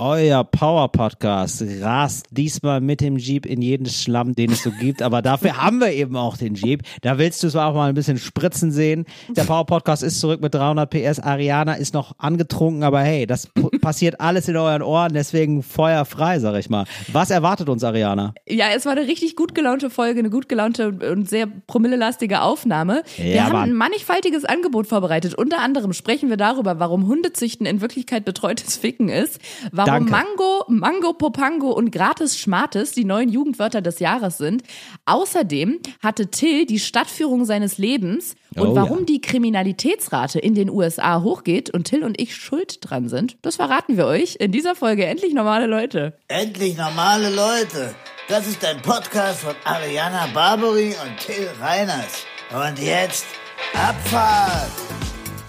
euer Power-Podcast rast diesmal mit dem Jeep in jeden Schlamm, den es so gibt. Aber dafür haben wir eben auch den Jeep. Da willst du es auch mal ein bisschen spritzen sehen. Der Power-Podcast ist zurück mit 300 PS. Ariana ist noch angetrunken, aber hey, das passiert alles in euren Ohren, deswegen feuerfrei, sag ich mal. Was erwartet uns, Ariana? Ja, es war eine richtig gut gelaunte Folge, eine gut gelaunte und sehr promillelastige Aufnahme. Ja, wir haben ein mannigfaltiges Angebot vorbereitet. Unter anderem sprechen wir darüber, warum Hundezüchten in Wirklichkeit betreutes Ficken ist, warum Danke. Mango, Mango, Popango und Gratis Schmartes die neuen Jugendwörter des Jahres sind. Außerdem hatte Till die Stadtführung seines Lebens und Oh, warum ja. die Kriminalitätsrate in den USA hochgeht und Till und ich schuld dran sind, das verraten wir euch in dieser Folge endlich normale Leute. Endlich normale Leute. Das ist ein Podcast von Ariana Barbary und Till Reiners. Und jetzt Abfahrt.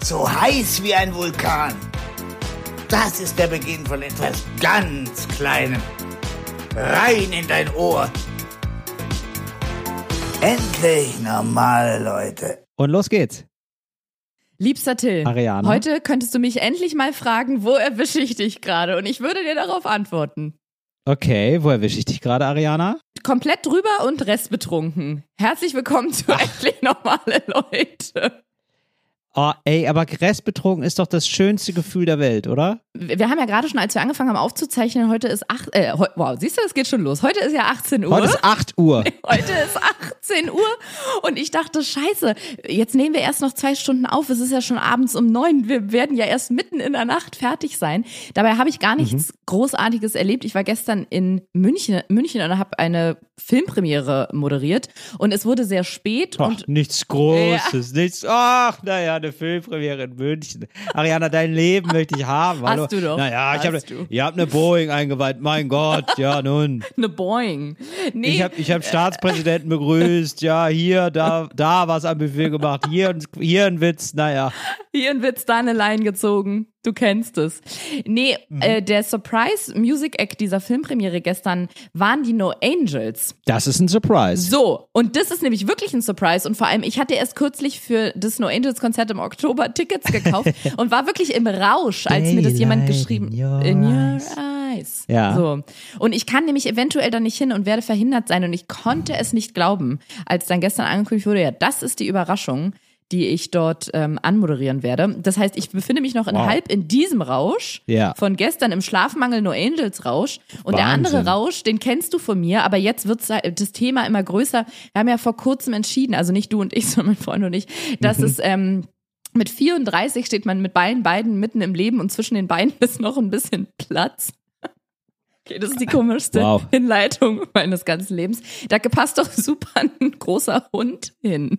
So heiß wie ein Vulkan. Das ist der Beginn von etwas ganz Kleinem. Rein in dein Ohr. Endlich normale Leute. Und los geht's. Liebster Till, Ariane? heute könntest du mich endlich mal fragen, wo erwische ich dich gerade? Und ich würde dir darauf antworten. Okay, wo erwische ich dich gerade, Ariana? Komplett drüber und restbetrunken. Herzlich willkommen zu Endlich Normale Leute. Oh, ey, aber restbetrunken ist doch das schönste Gefühl der Welt, oder? Wir haben ja gerade schon, als wir angefangen haben aufzuzeichnen, heute ist acht, äh, heu- wow, siehst du, es geht schon los. Heute ist ja 18 Uhr. Heute ist 8 Uhr. Heute ist 18 Uhr und ich dachte, scheiße, jetzt nehmen wir erst noch zwei Stunden auf. Es ist ja schon abends um neun. Wir werden ja erst mitten in der Nacht fertig sein. Dabei habe ich gar nichts Großartiges erlebt. Ich war gestern in München, München und habe eine Filmpremiere moderiert und es wurde sehr spät Ach, und nichts Großes, nichts. Ach, naja, eine Filmpremiere in München. Ariana, dein Leben möchte ich haben. Hallo. du doch. Naja, ich habe Hast du. ihr habt eine Boeing eingeweiht. Mein Gott, ja nun. eine Boing. Nee, Ich habe ich hab Staatspräsidenten begrüßt. Ja, hier, da, da was am Buffet gemacht. Hier, hier ein Witz. Naja. Hier ein Witz, da eine Line gezogen. Du kennst es. Nee, Mhm. äh, der Surprise Music Act dieser Filmpremiere gestern waren die No Angels. Das ist ein Surprise. So, und das ist nämlich wirklich ein Surprise. Und vor allem, ich hatte erst kürzlich für das No Angels Konzert im Oktober Tickets gekauft und war wirklich im Rausch, als mir das jemand Daylight geschrieben in your in your eyes. eyes. Ja. So. Und ich kann nämlich eventuell da nicht hin und werde verhindert sein. Und ich konnte es nicht glauben, als dann gestern angekündigt wurde, ja, das ist die Überraschung die ich dort ähm, anmoderieren werde. Das heißt, ich befinde mich noch in Wow. halb in diesem Rausch Ja. von gestern im Schlafmangel No Angels Rausch und der Wahnsinn. andere Rausch, den kennst du von mir, aber jetzt wird das Thema immer größer. Wir haben ja vor kurzem entschieden, also nicht du und ich, sondern mein Freund und ich, dass Mhm. es ähm, mit 34 steht man mit beiden beiden mitten im Leben und zwischen den Beinen ist noch ein bisschen Platz. Okay, das ist die komischste Wow. Hinleitung meines ganzen Lebens. Da passt doch super ein großer Hund hin.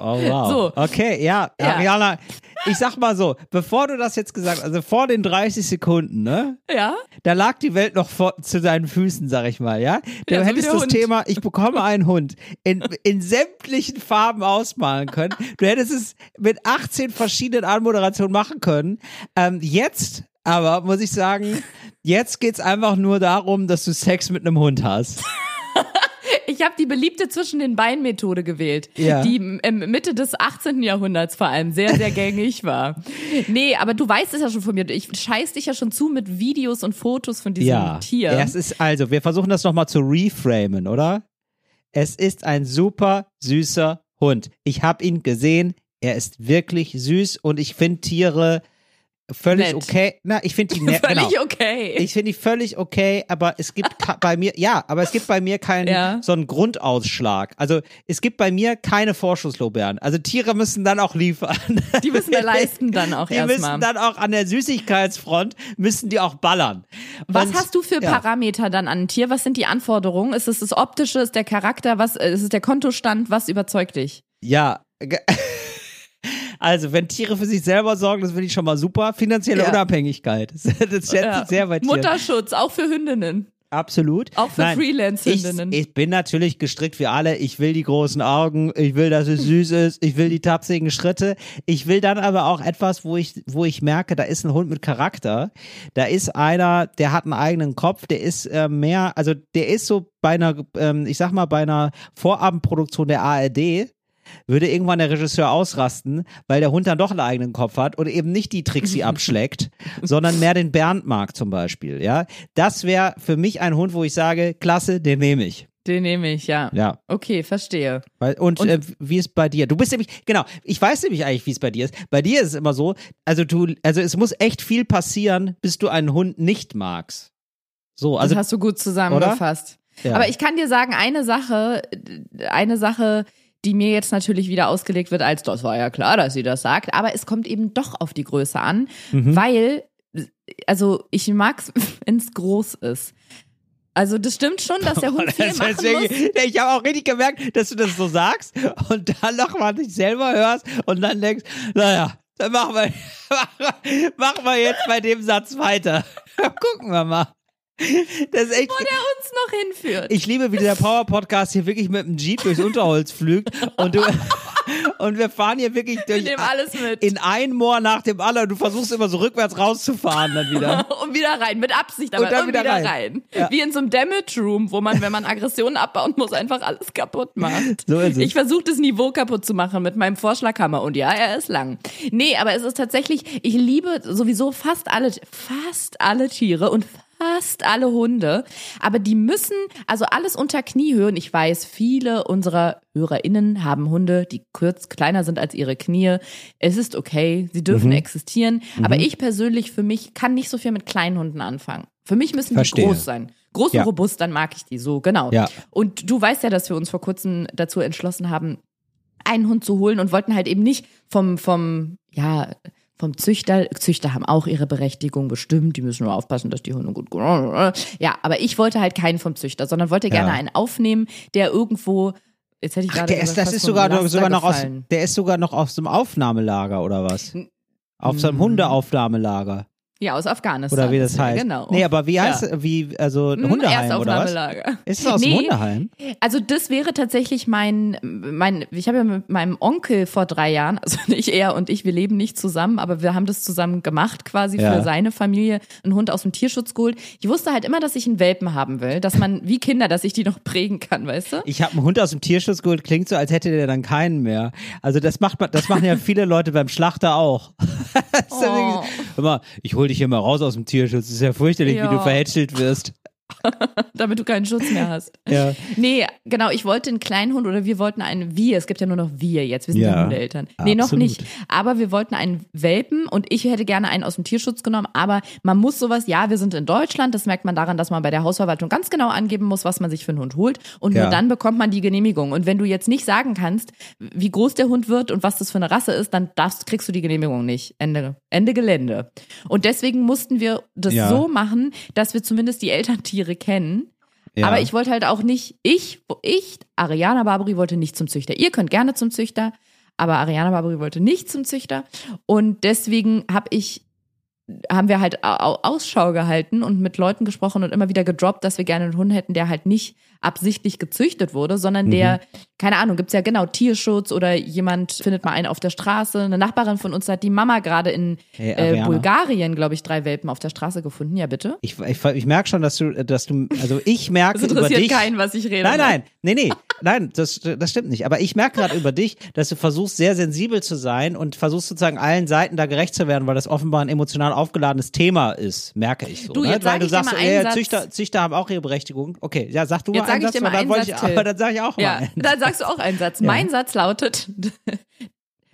Oh, wow. So. Okay, ja, Ja. Ariana, ich sag mal so, bevor du das jetzt gesagt hast, also vor den 30 Sekunden, ne? Ja? Da lag die Welt noch vor, zu deinen Füßen, sag ich mal, ja? Du Ja, so hättest das Hund. Thema, ich bekomme einen Hund, in, in sämtlichen Farben ausmalen können. Du hättest es mit 18 verschiedenen Anmoderationen machen können. Ähm, jetzt aber, muss ich sagen, jetzt geht's einfach nur darum, dass du Sex mit einem Hund hast. Ich habe die beliebte zwischen den Beinen Methode gewählt, Ja. die im Mitte des 18. Jahrhunderts vor allem sehr, sehr gängig war. Nee, aber du weißt es ja schon von mir. Ich scheiß dich ja schon zu mit Videos und Fotos von diesem ja. Tier. Es ist also, wir versuchen das nochmal zu reframen, oder? Es ist ein super süßer Hund. Ich habe ihn gesehen. Er ist wirklich süß und ich finde Tiere völlig Nett. okay. Na, ich finde die nett. Völlig genau. okay. Ich finde die völlig okay, aber es gibt bei mir, ja, aber es gibt bei mir keinen Ja. so einen Grundausschlag. Also es gibt bei mir keine Vorschusslorbeeren. Also Tiere müssen dann auch liefern. die müssen wir leisten dann auch Die erstmal. müssen dann auch an der Süßigkeitsfront, müssen die auch ballern. Was Und- hast du für ja. Parameter dann an ein Tier? Was sind die Anforderungen? Ist es das Optische? Ist der Charakter? Was ist es der Kontostand? Was überzeugt dich? Ja. Also, wenn Tiere für sich selber sorgen, das finde ich schon mal super. Finanzielle Ja. Unabhängigkeit. Das, schätze Ja. ich sehr bei Tieren. Mutterschutz, auch für Hündinnen. Absolut. Auch für Freelance-Hündinnen. Ich, ich bin natürlich gestrickt wie alle. Ich will die großen Augen. Ich will, dass es süß ist. Ich will die tapsigen Schritte. Ich will dann aber auch etwas, wo ich, wo ich merke, da ist ein Hund mit Charakter. Da ist einer, der hat einen eigenen Kopf. Der ist äh, mehr, also der ist so bei einer, ähm, ich sag mal, bei einer Vorabendproduktion der ARD. Würde irgendwann der Regisseur ausrasten, weil der Hund dann doch einen eigenen Kopf hat und eben nicht die Trixie abschleckt, sondern mehr den Bernd mag zum Beispiel. Ja, das wäre für mich ein Hund, wo ich sage, klasse, den nehme ich. Den nehme ich, ja. Ja. Okay, verstehe. Und Und- äh, wie ist bei dir? Du bist nämlich, genau, ich weiß nämlich eigentlich, wie es bei dir ist. Bei dir ist es immer so, also du, also es muss echt viel passieren, bis du einen Hund nicht magst. So, also das hast du gut zusammengefasst. Ja. Aber ich kann dir sagen, eine Sache, eine Sache, die mir jetzt natürlich wieder ausgelegt wird, als das war ja klar, dass sie das sagt, aber es kommt eben doch auf die Größe an, Mhm. weil, also ich mag's, wenn es groß ist. Also das stimmt schon, dass der Hund viel Das machen wirklich- muss. Ich habe auch richtig gemerkt, dass du das so sagst und dann nochmal dich selber hörst und dann denkst, naja, dann machen wir, machen wir jetzt bei dem Satz weiter. Gucken wir mal. Das ist echt. Wo der uns noch hinführt. Ich liebe, wie der Power Podcast hier wirklich mit dem Jeep durchs Unterholz pflügt und du und wir fahren hier wirklich Wir durch nehmen alles mit. in ein Moor nach dem anderen. Du versuchst immer so rückwärts rauszufahren dann wieder. und wieder rein, mit Absicht, aber Und dann und wieder wieder, rein. rein. Ja. Wie in so einem Damage Room, wo man, wenn man Aggressionen abbauen muss, einfach alles kaputt macht. So ist es. Ich versuche das Niveau kaputt zu machen mit meinem Vorschlaghammer und ja, er ist lang. Nee, aber es ist tatsächlich, ich liebe sowieso fast alle, fast alle Tiere und fast alle Hunde, aber die müssen, also alles unter Kniehöhe. Und ich weiß, viele unserer HörerInnen haben Hunde, die kurz kleiner sind als ihre Knie. Es ist okay, sie dürfen Mhm. existieren. Aber ich persönlich, für mich, kann nicht so viel mit kleinen Hunden anfangen. Für mich müssen Verstehe. die groß sein. Groß Ja. und robust, dann mag ich die so, genau. Ja. Und du weißt ja, dass wir uns vor kurzem dazu entschlossen haben, einen Hund zu holen und wollten halt eben nicht vom, vom, ja, vom Züchter, Züchter haben auch ihre Berechtigung bestimmt, die müssen nur aufpassen, dass die Hunde gut, ja, aber ich wollte halt keinen vom Züchter, sondern wollte gerne Ja. einen aufnehmen, der irgendwo, jetzt hätte ich Ach, gerade der ist, das ist sogar, noch, sogar noch aus, der ist sogar noch auf so einem Aufnahmelager oder was? Auf so einem Mhm. Hundeaufnahmelager. Ja, aus Afghanistan. Oder wie das heißt. Genau. Nee, aber wie Ja. heißt, wie, also ein Hm, Hundeheim oder was? Ist es aus dem Nee. Hundeheim? Also das wäre tatsächlich mein, mein, ich habe ja mit meinem Onkel vor drei Jahren, also nicht er und ich, wir leben nicht zusammen, aber wir haben das zusammen gemacht quasi Ja. für seine Familie, einen Hund aus dem Tierschutz geholt. Ich wusste halt immer, dass ich einen Welpen haben will, dass man, wie Kinder, dass ich die noch prägen kann, weißt du? Ich habe einen Hund aus dem Tierschutz geholt, klingt so, als hätte der dann keinen mehr. Also das macht man, das machen ja viele Leute beim Schlachter auch. Das ja Oh. mal, ich hol dich hier mal raus aus dem Tierschutz. Das ist ja fürchterlich, wie Ja. du verhätschelt wirst. Damit du keinen Schutz mehr hast. Ja. Nee, genau, ich wollte einen kleinen Hund oder wir wollten einen Wir. Es gibt ja nur noch Wir jetzt. Wir sind ja, Ja, Hundeeltern. Nee, noch absolut. nicht. Aber wir wollten einen Welpen und ich hätte gerne einen aus dem Tierschutz genommen. Aber man muss sowas, ja, wir sind in Deutschland. Das merkt man daran, dass man bei der Hausverwaltung ganz genau angeben muss, was man sich für einen Hund holt. Und Ja. nur dann bekommt man die Genehmigung. Und wenn du jetzt nicht sagen kannst, wie groß der Hund wird und was das für eine Rasse ist, dann darfst, kriegst du die Genehmigung nicht. Ende, Ende Gelände. Und deswegen mussten wir das Ja. so machen, dass wir zumindest die Elterntiere kennen. Ja. Aber ich wollte halt auch nicht, ich, ich, Ariana Barbary wollte nicht zum Züchter. Ihr könnt gerne zum Züchter, aber Ariana Barbary wollte nicht zum Züchter. Und deswegen habe ich, haben wir halt Au- Ausschau gehalten und mit Leuten gesprochen und immer wieder gedroppt, dass wir gerne einen Hund hätten, der halt nicht absichtlich gezüchtet wurde, sondern Mhm. der, keine Ahnung, gibt's ja genau Tierschutz oder jemand findet mal einen auf der Straße. Eine Nachbarin von uns hat die Mama gerade in Hey, äh. Bulgarien, glaube ich, drei Welpen auf der Straße gefunden. Ja, bitte. Ich, ich, ich merke schon, dass du, dass du, also ich merke Das über interessiert dich. keinen, was ich rede. Nein, ne? nein, nee, nee, nein, das, das stimmt nicht. Aber ich merke gerade über dich, dass du versuchst, sehr sensibel zu sein und versuchst sozusagen allen Seiten da gerecht zu werden, weil das offenbar ein emotional aufgeladenes Thema ist, merke ich so. Du, ne? jetzt weil sag du ich dir sagst, mal ja, einen Satz. Züchter, Züchter haben auch ihre Berechtigung. Okay, ja, sag du Jetzt mal sag einen ich Satz, dir mal aber dann einen wollte Satz, ich, aber dann sage ich auch mal Ja, einen. dann sagst du auch einen Satz. Mein Satz lautet,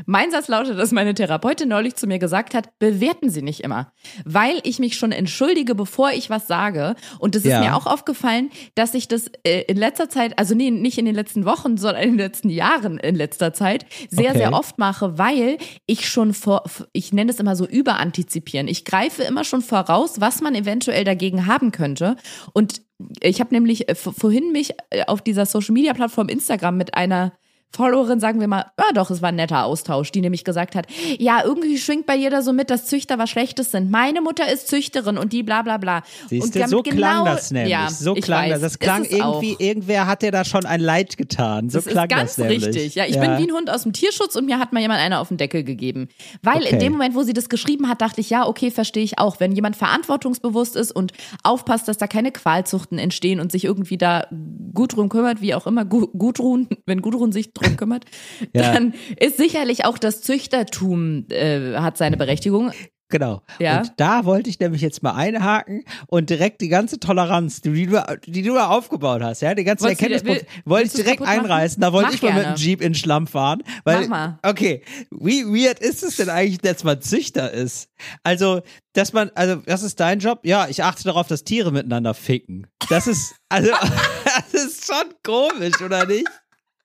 mein Satz lautet, dass meine Therapeutin neulich zu mir gesagt hat, bewerten Sie nicht immer. Weil ich mich schon entschuldige, bevor ich was sage. Und es ist Ja. mir auch aufgefallen, dass ich das äh, in letzter Zeit, also nee, nicht in den letzten Wochen, sondern in den letzten Jahren in letzter Zeit, sehr, Okay. sehr oft mache, weil ich schon vor, ich nenne es immer so überantizipieren. Ich greife immer schon voraus, was man eventuell dagegen haben könnte. Und ich habe nämlich äh, vorhin mich äh, auf dieser Social Media Plattform Instagram mit einer Followerin, sagen wir mal, ja doch, es war ein netter Austausch, die nämlich gesagt hat, ja, irgendwie schwingt bei jeder so mit, dass Züchter was Schlechtes sind. Meine Mutter ist Züchterin und die bla bla bla. Siehst und du, so klang genau, das nämlich. Ja, so klang weiß, das. Das klang es auch. irgendwie, irgendwer hat dir da schon ein Leid getan. So Das klang ist ganz das nämlich. richtig. Ja, ich bin wie ein Hund aus dem Tierschutz und mir hat mal jemand einer auf den Deckel gegeben. Weil Okay. in dem Moment, wo sie das geschrieben hat, dachte ich, ja, okay, verstehe ich auch. Wenn jemand verantwortungsbewusst ist und aufpasst, dass da keine Qualzuchten entstehen und sich irgendwie da gut drum kümmert, wie auch immer, Gu- Gudrun, wenn Gudrun sich drum kümmert, Ja. dann ist sicherlich auch das Züchtertum äh, hat seine Berechtigung. Genau. Ja. Und da wollte ich nämlich jetzt mal einhaken und direkt die ganze Toleranz, die, du, die du da aufgebaut hast, ja, die ganze Erkenntnis, wollte ich direkt machen? einreißen. Da wollte Mach ich mal mit gerne. dem Jeep in den Schlamm fahren. Weil, Mach mal. Okay, wie weird ist es denn eigentlich, dass man Züchter ist? Also, dass man, also, das ist dein Job? Ja, ich achte darauf, dass Tiere miteinander ficken. Das ist, also, das ist schon komisch, oder nicht?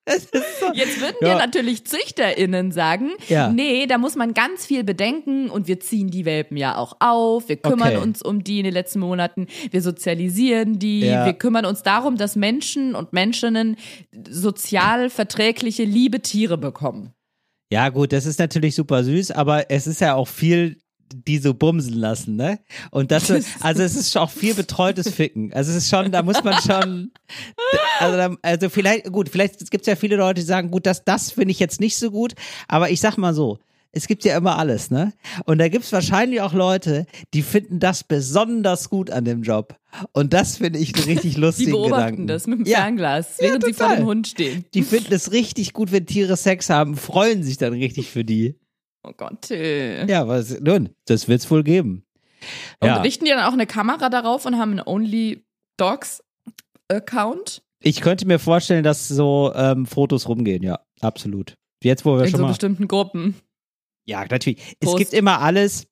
So. Jetzt würden Ja. dir natürlich ZüchterInnen sagen, Ja. nee, da muss man ganz viel bedenken und wir ziehen die Welpen ja auch auf, wir kümmern Okay. uns um die in den letzten Monaten, wir sozialisieren die, Ja. wir kümmern uns darum, dass Menschen und Menschinnen sozial verträgliche, liebe Tiere bekommen. Ja, gut, das ist natürlich super süß, aber es ist ja auch viel, die so bumsen lassen, ne? Und das, also es ist auch viel betreutes Ficken. Also es ist schon, da muss man schon, also, also vielleicht, gut, vielleicht gibt es ja viele Leute, die sagen, gut, das, das finde ich jetzt nicht so gut, aber ich sag mal so, es gibt ja immer alles, ne? Und da gibt es wahrscheinlich auch Leute, die finden das besonders gut an dem Job. Und das finde ich einen richtig Die lustigen beobachten Gedanken. das mit dem ja, Fernglas, während sie vor dem Hund stehen. Die finden es richtig gut, wenn Tiere Sex haben, freuen sich dann richtig für die. Oh Gott, Till. Ja, was nun, das wird's wohl geben. Und Ja, richten die dann auch eine Kamera darauf und haben einen Only Dogs Account? ich könnte mir vorstellen, dass so ähm, Fotos rumgehen, ja, absolut. Jetzt, wo wir In schon so mal. bestimmten Gruppen. Ja, natürlich. Es Prost. gibt immer alles.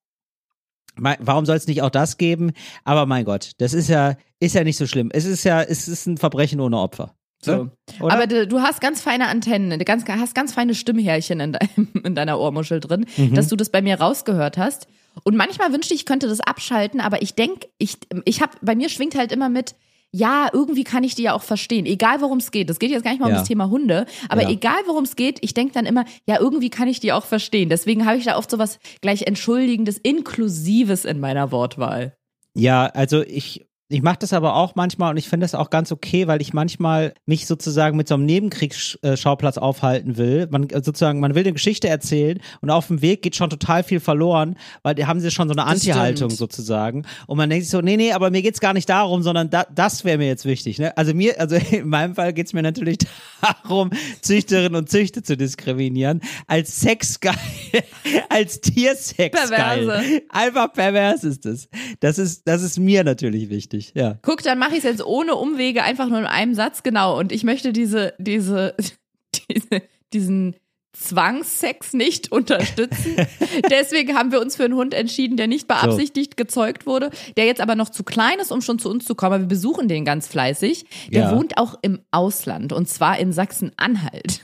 Warum soll es nicht auch das geben? Aber mein Gott, das ist ja, ist ja nicht so schlimm. Es ist ja, es ist ein Verbrechen ohne Opfer. So. Oder? Aber du, du hast ganz feine Antennen, du ganz, hast ganz feine Stimmhärchen in, deinem, in deiner Ohrmuschel drin, Mhm. dass du das bei mir rausgehört hast. Und manchmal wünschte ich, ich könnte das abschalten, aber ich denke, ich, ich habe, bei mir schwingt halt immer mit, ja, irgendwie kann ich die ja auch verstehen, egal worum es geht. Es geht jetzt gar nicht mal um Ja. das Thema Hunde, aber Ja. egal worum es geht, ich denke dann immer, ja, irgendwie kann ich die auch verstehen. Deswegen habe ich da oft sowas gleich Entschuldigendes, Inklusives in meiner Wortwahl. Ja, also ich, ich mache das aber auch manchmal und ich finde das auch ganz okay, weil ich manchmal mich sozusagen mit so einem Nebenkriegsschauplatz aufhalten will. Man äh, sozusagen, man will eine Geschichte erzählen und auf dem Weg geht schon total viel verloren, weil die haben sie schon so eine Das Anti-Haltung sozusagen. Und man denkt sich so, nee, nee, aber mir geht's gar nicht darum, sondern da, das wäre mir jetzt wichtig. Ne? Also mir, also in meinem Fall geht's mir natürlich darum, Züchterinnen und Züchter zu diskriminieren, als Sexgeil, als Tiersexgeil. Perverse. Einfach pervers ist es. Das ist, das ist mir natürlich wichtig, ja. Guck, dann mache ich es jetzt ohne Umwege, einfach nur in einem Satz, genau. Und ich möchte diese, diese, diese, diesen Zwangssex nicht unterstützen. Deswegen haben wir uns für einen Hund entschieden, der nicht beabsichtigt gezeugt wurde, der jetzt aber noch zu klein ist, um schon zu uns zu kommen. Aber wir besuchen den ganz fleißig. Der Ja. wohnt auch im Ausland und zwar in Sachsen-Anhalt.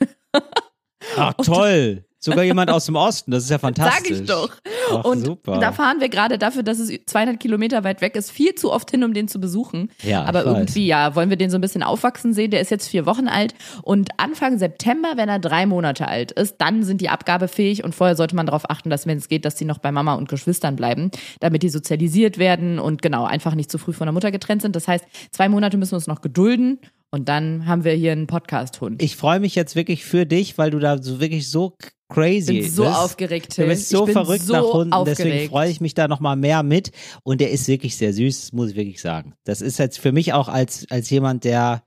Ach, toll. Sogar jemand aus dem Osten, das ist ja Sag fantastisch. ich doch. Ach, und super. da fahren wir gerade dafür, dass es 200 Kilometer weit weg ist, viel zu oft hin, um den zu besuchen. Ja, Aber irgendwie, ja, wollen wir den so ein bisschen aufwachsen sehen. Der ist jetzt vier Wochen alt und Anfang September, wenn er drei Monate alt ist, dann sind die abgabefähig und vorher sollte man darauf achten, dass wenn es geht, dass die noch bei Mama und Geschwistern bleiben, damit die sozialisiert werden und genau, einfach nicht zu früh von der Mutter getrennt sind. Das heißt, zwei Monate müssen wir uns noch gedulden und dann haben wir hier einen Podcast-Hund. Ich freue mich jetzt wirklich für dich, weil du da so wirklich so crazy bin so bist. aufgeregt, Du bist so verrückt so nach Hunden, deswegen aufgeregt. freue ich mich da nochmal mehr mit. Und der ist wirklich sehr süß, muss ich wirklich sagen. Das ist jetzt für mich auch als, als jemand, der,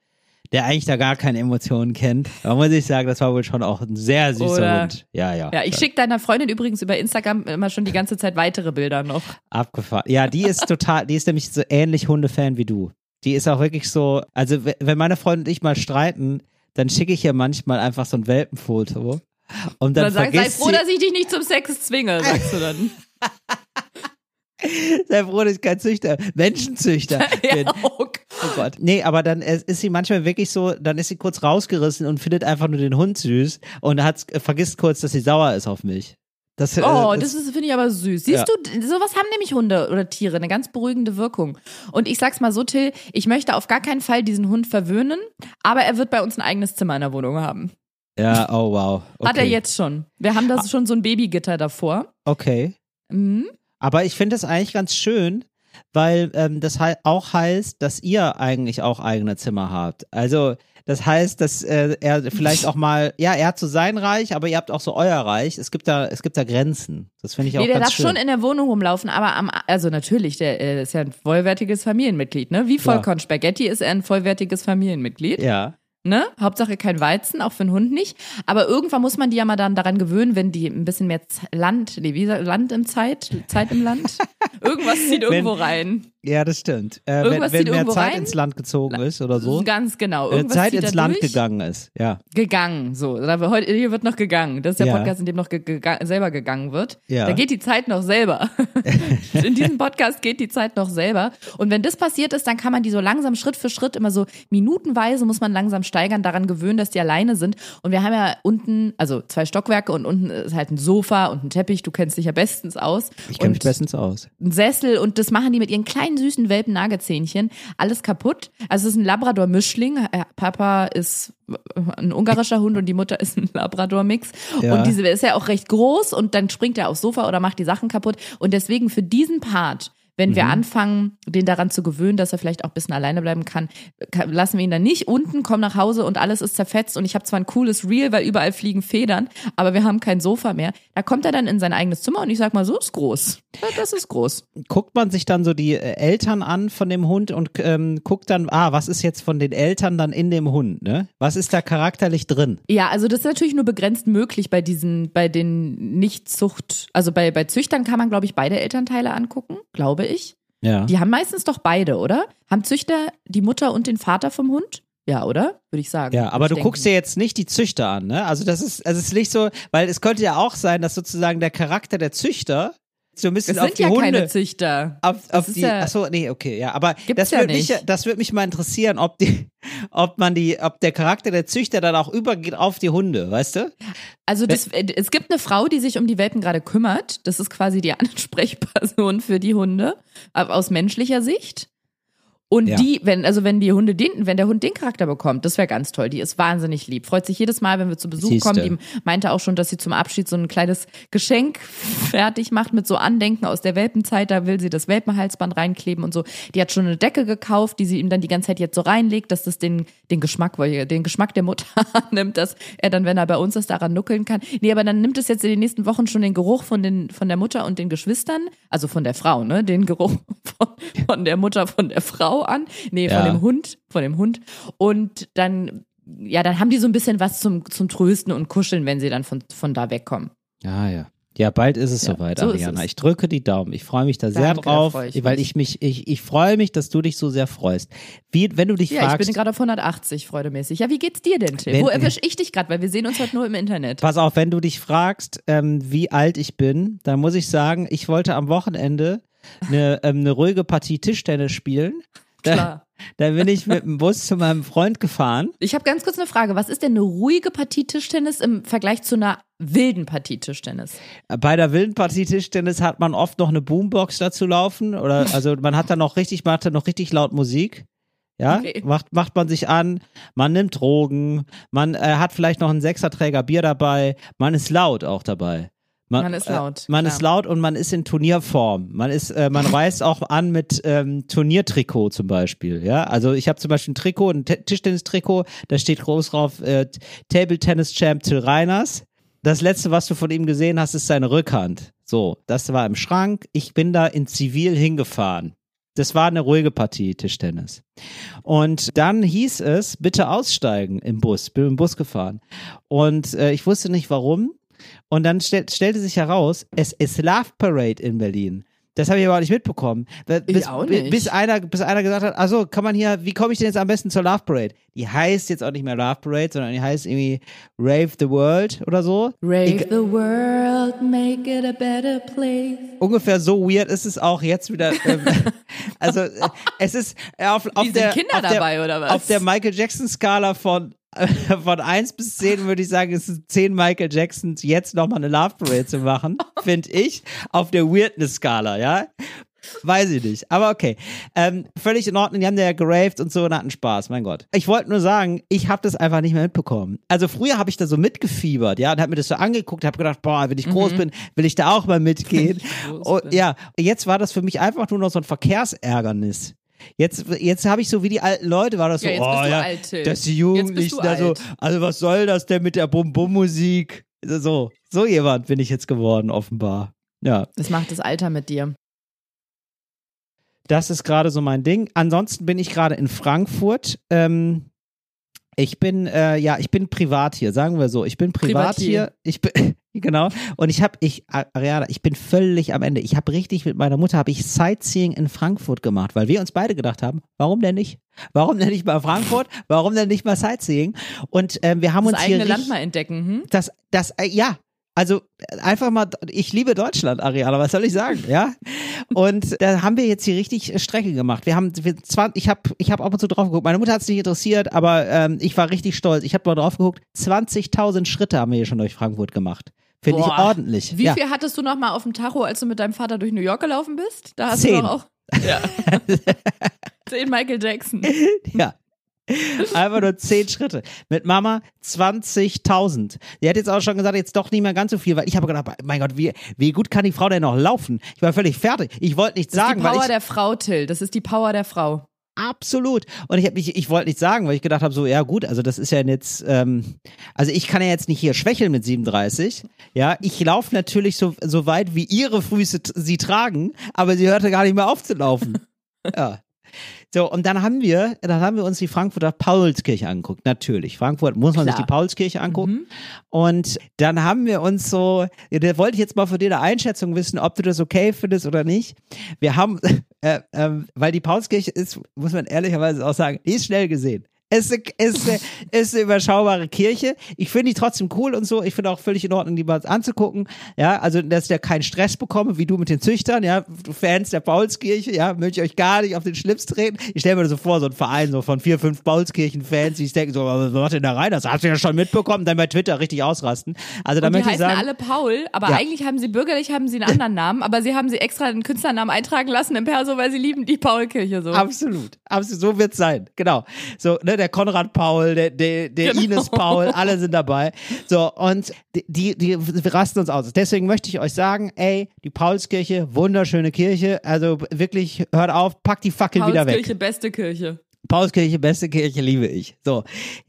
der eigentlich da gar keine Emotionen kennt, da muss ich sagen, das war wohl schon auch ein sehr süßer Oder? Hund. Ja, ja. Ja, ich schicke deiner Freundin übrigens über Instagram immer schon die ganze Zeit weitere Bilder noch. Abgefahren. Ja, die ist total, die ist nämlich so ähnlich Hundefan wie du. Die ist auch wirklich so, also wenn meine Freundin und ich mal streiten, dann schicke ich ihr manchmal einfach so ein Welpenfoto. Und dann, dann sagst sei froh, dass ich dich nicht zum Sex zwinge, sagst du dann. sei froh, dass ich kein Züchter, Menschenzüchter bin. ja, okay. Oh Gott. Nee, aber dann ist sie manchmal wirklich so, dann ist sie kurz rausgerissen und findet einfach nur den Hund süß und hat, äh, vergisst kurz, dass sie sauer ist auf mich. Das, äh, Oh, das ist, finde ich aber süß. Siehst Ja. du, sowas haben nämlich Hunde oder Tiere, eine ganz beruhigende Wirkung. Und ich sag's mal so, Till, ich möchte auf gar keinen Fall diesen Hund verwöhnen, aber er wird bei uns ein eigenes Zimmer in der Wohnung haben. Ja, oh wow. Okay. Hat er jetzt schon. Wir haben Ah. das schon so ein Babygitter davor. Okay. Mhm. Aber ich finde das eigentlich ganz schön, weil ähm, das auch heißt, dass ihr eigentlich auch eigene Zimmer habt. Also das heißt, dass äh, er vielleicht auch mal, ja, er hat so sein Reich, aber ihr habt auch so euer Reich. Es gibt da, es gibt da Grenzen. Das finde ich auch Nee, der ganz darf schön. schon in der Wohnung rumlaufen, aber am, also natürlich, der äh, ist ja ein vollwertiges Familienmitglied, ne? Wie. Vollkorn Spaghetti ist er ein vollwertiges Familienmitglied. ja. Ne? Hauptsache kein Weizen, auch für einen Hund nicht. Aber irgendwann muss man die ja mal dann daran gewöhnen, wenn die ein bisschen mehr Land, nee, wie Land im Zeit, Zeit im Land. Irgendwas zieht irgendwo rein. Ja, das stimmt. Äh, wenn Irgendwas wenn zieht mehr Zeit rein. ins Land gezogen ist oder so. Ganz genau. Äh, Irgendwas Zeit ins Land gegangen ist, ja. Gegangen, so. Heute, hier wird noch gegangen. Das ist der Ja. Podcast, in dem noch ge gega- selber gegangen wird. Ja. Da geht die Zeit noch selber. in diesem Podcast geht die Zeit noch selber. Und wenn das passiert ist, dann kann man die so langsam Schritt für Schritt immer so minutenweise muss man langsam steigern, daran gewöhnen, dass die alleine sind. Und wir haben ja unten, also zwei Stockwerke und unten ist halt ein Sofa und ein Teppich. Du kennst dich ja bestens aus. Ich kenne mich bestens aus. ein Sessel und das machen die mit ihren kleinen süßen Welpen Nagezähnchen. Alles kaputt. Also es ist ein Labrador-Mischling. Äh, Papa ist ein ungarischer Hund und die Mutter ist ein Labrador-Mix. Ja. Und diese ist ja auch recht groß und dann springt er aufs Sofa oder macht die Sachen kaputt. Und deswegen für diesen Part wenn wir anfangen, den daran zu gewöhnen, dass er vielleicht auch ein bisschen alleine bleiben kann, kann- lassen wir ihn dann nicht unten, kommen nach Hause und alles ist zerfetzt und ich habe zwar ein cooles Reel, weil überall fliegen Federn, aber wir haben kein Sofa mehr. Da kommt er dann in sein eigenes Zimmer und ich sag mal, so ist groß. Das ist groß. Guckt man sich dann so die äh, Eltern an von dem Hund und ähm, guckt dann, ah, was ist jetzt von den Eltern dann in dem Hund, ne? Was ist da charakterlich drin? Ja, also das ist natürlich nur begrenzt möglich bei diesen, bei den Nicht-Zucht, also bei, bei Züchtern kann man, glaube ich, beide Elternteile angucken, glaube ich. Ja. Die haben meistens doch beide, oder? Haben Züchter die Mutter und den Vater vom Hund? Ja, oder? Würde ich sagen. Ja, aber du ich guckst denken. dir jetzt nicht die Züchter an, ne? Also das ist, also es ist nicht so, weil es könnte ja auch sein, dass sozusagen der Charakter der Züchter so ein bisschen Es auf sind die ja Hunde keine Züchter. auf, Das auf die, ja- ach so, nee, okay, ja, aber das ja würde mich, das würde mich mal interessieren, ob die, ob man die, ob der Charakter der Züchter dann auch übergeht auf die Hunde, weißt du? Also das, äh, es gibt eine Frau, die sich um die Welpen gerade kümmert. Das ist quasi die Ansprechperson für die Hunde äh, aus menschlicher Sicht. Und Ja. die, wenn, also wenn die Hunde den, wenn der Hund den Charakter bekommt, das wäre ganz toll. Die ist wahnsinnig lieb. Freut sich jedes Mal, wenn wir zu Besuch Siehste. kommen. Die meinte auch schon, dass sie zum Abschied so ein kleines Geschenk fertig macht mit so Andenken aus der Welpenzeit. Da will sie das Welpenhalsband reinkleben und so. Die hat schon eine Decke gekauft, die sie ihm dann die ganze Zeit jetzt so reinlegt, dass das den, den Geschmack, den Geschmack der Mutter nimmt, dass er dann, wenn er bei uns ist, daran nuckeln kann. Nee, aber dann nimmt es jetzt in den nächsten Wochen schon den Geruch von den, von der Mutter und den Geschwistern, also von der Frau, ne, den Geruch von, von der Mutter von der Frau an. Nee, Ja. von dem Hund, von dem Hund. Und dann, ja, dann haben die so ein bisschen was zum, zum Trösten und Kuscheln, wenn sie dann von, von da wegkommen. Ja, ja. Ja, bald ist es Ja, soweit, so Ariana. Ich drücke die Daumen. Ich freue mich da sehr Danke, da drauf, ich weil mich. ich mich, ich, ich freue mich, dass du dich so sehr freust. Wie, wenn du dich Ja, ich fragst, bin gerade auf 180, freudemäßig. Ja, wie geht's dir denn? Wenn- Wo erwische ich dich gerade? Weil wir sehen uns heute nur im Internet. pass auf, wenn du dich fragst, ähm, wie alt ich bin, dann muss ich sagen, ich wollte am Wochenende eine, ähm, eine ruhige Partie Tischtennis spielen. Da, Klar. da bin ich mit dem Bus zu meinem Freund gefahren. Ich habe ganz kurz eine Frage. Was ist denn eine ruhige Partie Tischtennis im Vergleich zu einer wilden Partie Tischtennis? Bei der wilden Partie Tischtennis hat man oft noch eine Boombox dazu laufen oder also man hat da noch richtig, man hat da noch richtig laut Musik. Ja, Okay. macht, macht man sich an, man nimmt Drogen, man äh, hat vielleicht noch einen Sechserträger Bier dabei, man ist laut auch dabei. Man ist laut, Äh, man klar. ist laut und man ist in Turnierform. Man ist, äh, man reist auch an mit ähm, Turniertrikot zum Beispiel. Ja, also ich habe zum Beispiel ein Trikot, ein Tischtennistrikot, da steht groß drauf äh, Table Tennis Champ Till Reiners. Das letzte, was du von ihm gesehen hast, ist seine Rückhand. So, das war im Schrank. Ich bin da in Zivil hingefahren. Das war eine ruhige Partie Tischtennis. Und dann hieß es, bitte aussteigen im Bus. Bin im Bus gefahren. Und äh, ich wusste nicht warum. Und dann stell, stellte sich heraus, es ist Love Parade in Berlin. Das habe ich aber nicht mitbekommen. Bis, auch nicht. bis einer, bis einer gesagt hat, also kann man hier, wie komme ich denn jetzt am besten zur Love Parade? Die heißt jetzt auch nicht mehr Love Parade, sondern die heißt irgendwie Rave the World oder so. Rave the world, make it a better place. Ungefähr so weird ist es auch jetzt wieder. Ähm, also äh, es ist auf, auf der Kinder auf der, dabei, oder was? Auf der Michael Jackson Skala von von 1 bis 10 würde ich sagen, es sind 10 Michael Jacksons, jetzt nochmal eine Love Parade zu machen, finde ich, auf der Weirdness-Skala, ja. Weiß ich nicht. Aber okay. Ähm, völlig in Ordnung. Die haben ja geraved und so und hatten Spaß. Mein Gott. Ich wollte nur sagen, ich habe das einfach nicht mehr mitbekommen. Also früher habe ich da so mitgefiebert, ja, und habe mir das so angeguckt, habe gedacht, boah, wenn ich groß bin, will ich da auch mal mitgehen. und, ja, jetzt war das für mich einfach nur noch so ein Verkehrsärgernis. Jetzt, jetzt habe ich so wie die alten Leute, war das so, Ja, oh ja, alt, dass die Jugendlichen da so, also was soll das denn mit der Bum-Bum-Musik? So, so jemand bin ich jetzt geworden, offenbar. Ja. Das macht das Alter mit dir. Das ist gerade so mein Ding. Ansonsten bin ich gerade in Frankfurt. Ähm, Ich bin, äh, ja, ich bin privat hier, sagen wir so. Ich bin privat Privatier. hier. Ich bin, genau. Und ich habe, ich, Ariana, ich bin völlig am Ende. Ich habe richtig mit meiner Mutter, habe ich Sightseeing in Frankfurt gemacht, weil wir uns beide gedacht haben, warum denn nicht? Warum denn nicht mal Frankfurt? Warum denn nicht mal Sightseeing? Und ähm, wir haben Das uns hier eigene Land richtig- mal entdecken. Hm? das, das, äh, ja. Also einfach mal, ich liebe Deutschland, Ariana, was soll ich sagen, ja? Und da haben wir jetzt hier richtig Strecke gemacht. Wir haben, wir, zwar, ich habe ich hab ab und zu drauf geguckt. Meine Mutter hat es nicht interessiert, aber ähm, ich war richtig stolz. Ich habe mal drauf geguckt. 20.000 Schritte haben wir hier schon durch Frankfurt gemacht. Finde ich ordentlich. Wie ja. viel hattest du noch mal auf dem Tacho, als du mit deinem Vater durch New York gelaufen bist? Da hast Zehn. du doch auch. Ja. Zehn Michael Jackson. Ja. Einfach nur zehn Schritte. Mit Mama 20.000. Die hat jetzt auch schon gesagt, jetzt doch nicht mehr ganz so viel, weil ich habe gedacht, mein Gott, wie, wie gut kann die Frau denn noch laufen? Ich war völlig fertig. Ich wollte nichts Das ist sagen, die weil Power ich, der Frau, Till. Das ist die Power der Frau. Absolut. Und ich habe mich, ich wollte nichts sagen, weil ich gedacht habe, so, ja gut, also das ist ja jetzt, ähm, also ich kann ja jetzt nicht hier schwächeln mit 37. Ja, ich laufe natürlich so, so weit, wie ihre Füße sie tragen, aber sie hörte gar nicht mehr auf zu laufen. Ja. So, und dann haben wir, dann haben wir uns die Frankfurter Paulskirche angeguckt. Natürlich. Frankfurt muss man sich Klar. die Paulskirche angucken. Mhm. Und dann haben wir uns so, da wollte ich jetzt mal von dir eine Einschätzung wissen, ob du das okay findest oder nicht. Wir haben, äh, ähm, weil die Paulskirche ist, muss man ehrlicherweise auch sagen, die ist schnell gesehen. Es ist, ist, eine- ist eine überschaubare Kirche. Ich finde die trotzdem cool und so. Ich finde auch völlig in Ordnung, die mal anzugucken. Ja, also, dass ich da keinen Stress bekomme, wie du mit den Züchtern, ja, du Fans der Paulskirche, ja, möchte ich euch gar nicht auf den Schlips treten. Ich stelle mir das so vor, so ein Verein so von vier, fünf Paulskirchen-Fans, die denken so, was macht denn da rein? Das hast du ja schon mitbekommen, dann bei Twitter richtig ausrasten. Also, da Und die möchte ich heißen sagen, alle Paul, aber Ja. eigentlich haben sie bürgerlich haben sie einen anderen Namen, aber sie haben sie extra einen Künstlernamen eintragen lassen im Perso, weil sie lieben die Paulkirche so. Absolut, absolut, so wird's sein, genau. So, ne, der Konrad Paul, der, der, der Genau. Ines Paul, alle sind dabei. So, und die, die, wir rasten uns aus. Deswegen möchte ich euch sagen, ey, die Paulskirche, wunderschöne Kirche, also wirklich, hört auf, packt die Fackel wieder weg. Paulskirche, beste Kirche. Paulskirche, beste Kirche, liebe ich. So.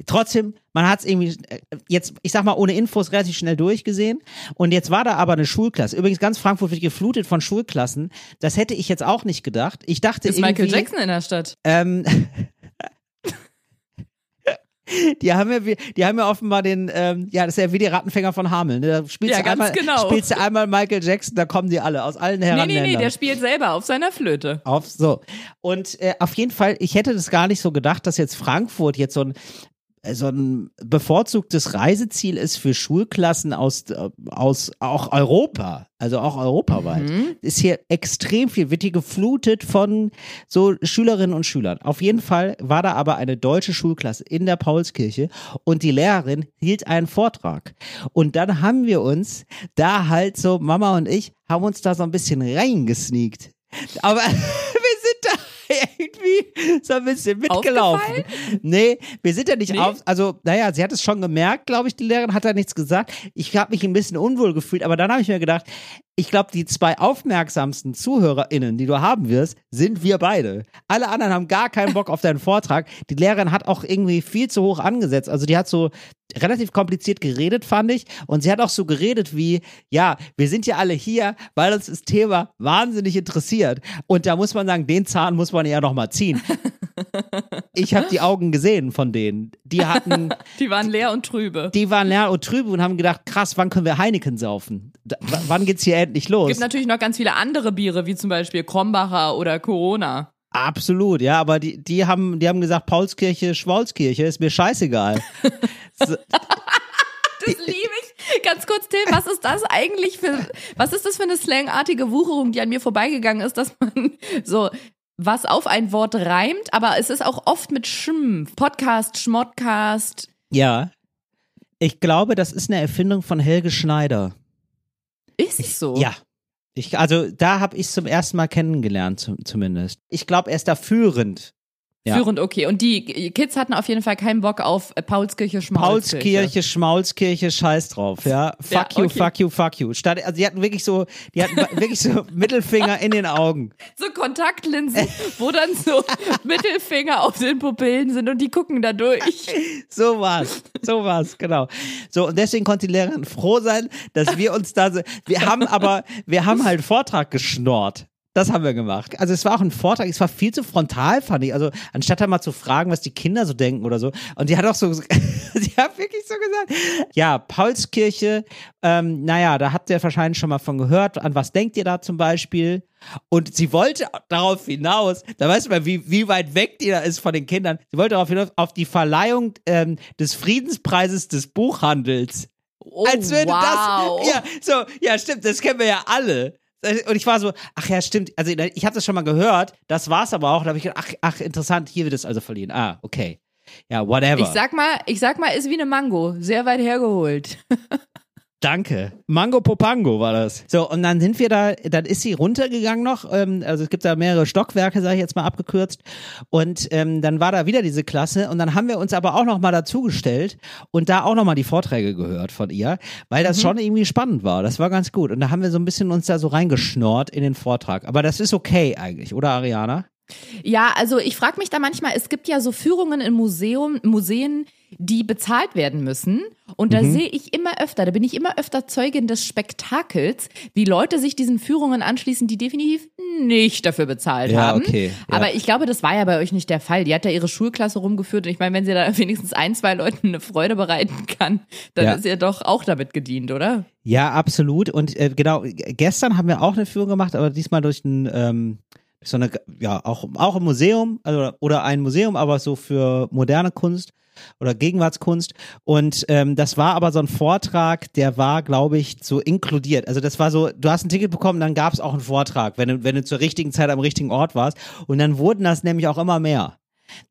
Trotzdem, man hat es irgendwie äh, jetzt, ich sag mal, ohne Infos relativ schnell durchgesehen. Und jetzt war da aber eine Schulklasse. Übrigens, ganz Frankfurt wird geflutet von Schulklassen. Das hätte ich jetzt auch nicht gedacht. Ich dachte Ist. Michael Jackson in der Stadt? Ähm, die haben ja, die haben ja offenbar den, ähm, ja, das ist ja wie die Rattenfänger von Hameln. Ne? Da spielst Ja, du ganz einmal, genau. spielst du einmal Michael Jackson, da kommen die alle aus allen Nee, Herrenländern. nee, nee, der spielt selber auf seiner Flöte. Auf, so. Und äh, auf jeden Fall, ich hätte das gar nicht so gedacht, dass jetzt Frankfurt jetzt so ein so ein bevorzugtes Reiseziel ist für Schulklassen aus, äh, aus auch Europa, also auch europaweit. Mhm. Ist hier extrem viel, wird hier geflutet von so Schülerinnen und Schülern. Auf jeden Fall war da aber eine deutsche Schulklasse in der Paulskirche und die Lehrerin hielt einen Vortrag. Und dann haben wir uns da halt so, Mama und ich, haben uns da so ein bisschen reingesneakt. Aber irgendwie so ein bisschen mitgelaufen. Nee, wir sind ja nicht Nee? auf, also naja, sie hat es schon gemerkt, glaube ich, die Lehrerin hat da nichts gesagt. Ich habe mich ein bisschen unwohl gefühlt, aber dann habe ich mir gedacht, ich glaube, die zwei aufmerksamsten ZuhörerInnen, die du haben wirst, sind wir beide. Alle anderen haben gar keinen Bock auf deinen Vortrag. Die Lehrerin hat auch irgendwie viel zu hoch angesetzt. Also die hat so relativ kompliziert geredet, fand ich. Und sie hat auch so geredet wie, ja, wir sind ja alle hier, weil uns das Thema wahnsinnig interessiert. Und da muss man sagen, den Zahn muss man ja noch mal ziehen. Ich habe die Augen gesehen von denen. Die hatten, Die waren leer und trübe. die waren leer und trübe und haben gedacht, krass, wann können wir Heineken saufen? Da, wann geht's hier endlich los? gibt natürlich noch ganz viele andere Biere, wie zum Beispiel Krombacher oder Corona. Absolut, ja, aber die, die haben, die haben gesagt, Paulskirche, Schwolzkirche, ist mir scheißegal. so, Das liebe ich. Ganz kurz, Tim, was ist das eigentlich für, was ist das für eine slangartige Wucherung, die an mir vorbeigegangen ist, dass man so was auf ein Wort reimt, aber es ist auch oft mit Schm, Podcast, Schmodcast. ja. Ich glaube, das ist eine Erfindung von Helge Schneider. Ist es so? Ja. Ich, also da habe ich zum ersten Mal kennengelernt, zum, zumindest. Ich glaube, er ist da führend. Ja. Führend, okay. Und die Kids hatten auf jeden Fall keinen Bock auf äh, Paulskirche, Schmaulskirche. Paulskirche, Schmaulskirche, scheiß drauf, ja. Fuck Ja, you, okay. fuck you, fuck you. Statt, also die hatten wirklich so, die hatten wirklich so Mittelfinger in den Augen. So Kontaktlinsen, wo dann so Mittelfinger auf den Pupillen sind und die gucken da durch. So war's. So war's, genau. So, und deswegen konnte die Lehrerin froh sein, dass wir uns da so, wir haben aber, wir haben halt Vortrag geschnorrt. Das haben wir gemacht. Also es war auch ein Vortrag, es war viel zu frontal, fand ich. Also anstatt da mal zu fragen, was die Kinder so denken oder so. Und die hat auch so, sie hat wirklich so gesagt, ja, Paulskirche, ähm, naja, da habt ihr wahrscheinlich schon mal von gehört. An was denkt ihr da zum Beispiel? Und sie wollte darauf hinaus, da weißt du mal, wie, wie weit weg die da ist von den Kindern. Sie wollte darauf hinaus, auf die Verleihung ähm, des Friedenspreises des Buchhandels. Oh, Als würde wow. das, ja, so, ja, stimmt, das kennen wir ja alle. Und ich war so, ach ja, stimmt, also ich habe das schon mal gehört, das war's aber auch, da habe ich gedacht, ach, ach, interessant, hier wird es also verliehen. Ah, okay. Ja, whatever. Ich sag mal, ich sag mal, ist wie eine Mango, sehr weit hergeholt. Danke. Mango Popango war das. So, und dann sind wir da, dann ist sie runtergegangen noch. Ähm, also es gibt da mehrere Stockwerke, sage ich jetzt mal abgekürzt. Und ähm, dann war da wieder diese Klasse. Und dann haben wir uns aber auch noch mal dazugestellt und da auch noch mal die Vorträge gehört von ihr, weil das schon irgendwie spannend war. Das war ganz gut. Und da haben wir so ein bisschen uns da so reingeschnort in den Vortrag. Aber das ist okay eigentlich, oder Ariana? Ja, also ich frage mich da manchmal, es gibt ja so Führungen in Museum, Museen, die bezahlt werden müssen. Und da sehe ich immer öfter, da bin ich immer öfter Zeugin des Spektakels, wie Leute sich diesen Führungen anschließen, die definitiv nicht dafür bezahlt Ja, haben. okay, ja. Aber ich glaube, das war ja bei euch nicht der Fall. Die hat ja ihre Schulklasse rumgeführt. Und ich meine, wenn sie da wenigstens ein, zwei Leuten eine Freude bereiten kann, dann Ja. ist ihr doch auch damit gedient, oder? Ja, absolut. Und äh, genau, gestern haben wir auch eine Führung gemacht, aber diesmal durch ein, ähm, so eine, ja, auch, auch ein Museum, also, oder ein Museum, aber so für moderne Kunst oder Gegenwartskunst. Und ähm, das war aber so ein Vortrag, der war, glaube ich, so inkludiert. Also das war so, du hast ein Ticket bekommen, dann gab es auch einen Vortrag, wenn du, wenn du zur richtigen Zeit am richtigen Ort warst. Und dann wurden das nämlich auch immer mehr.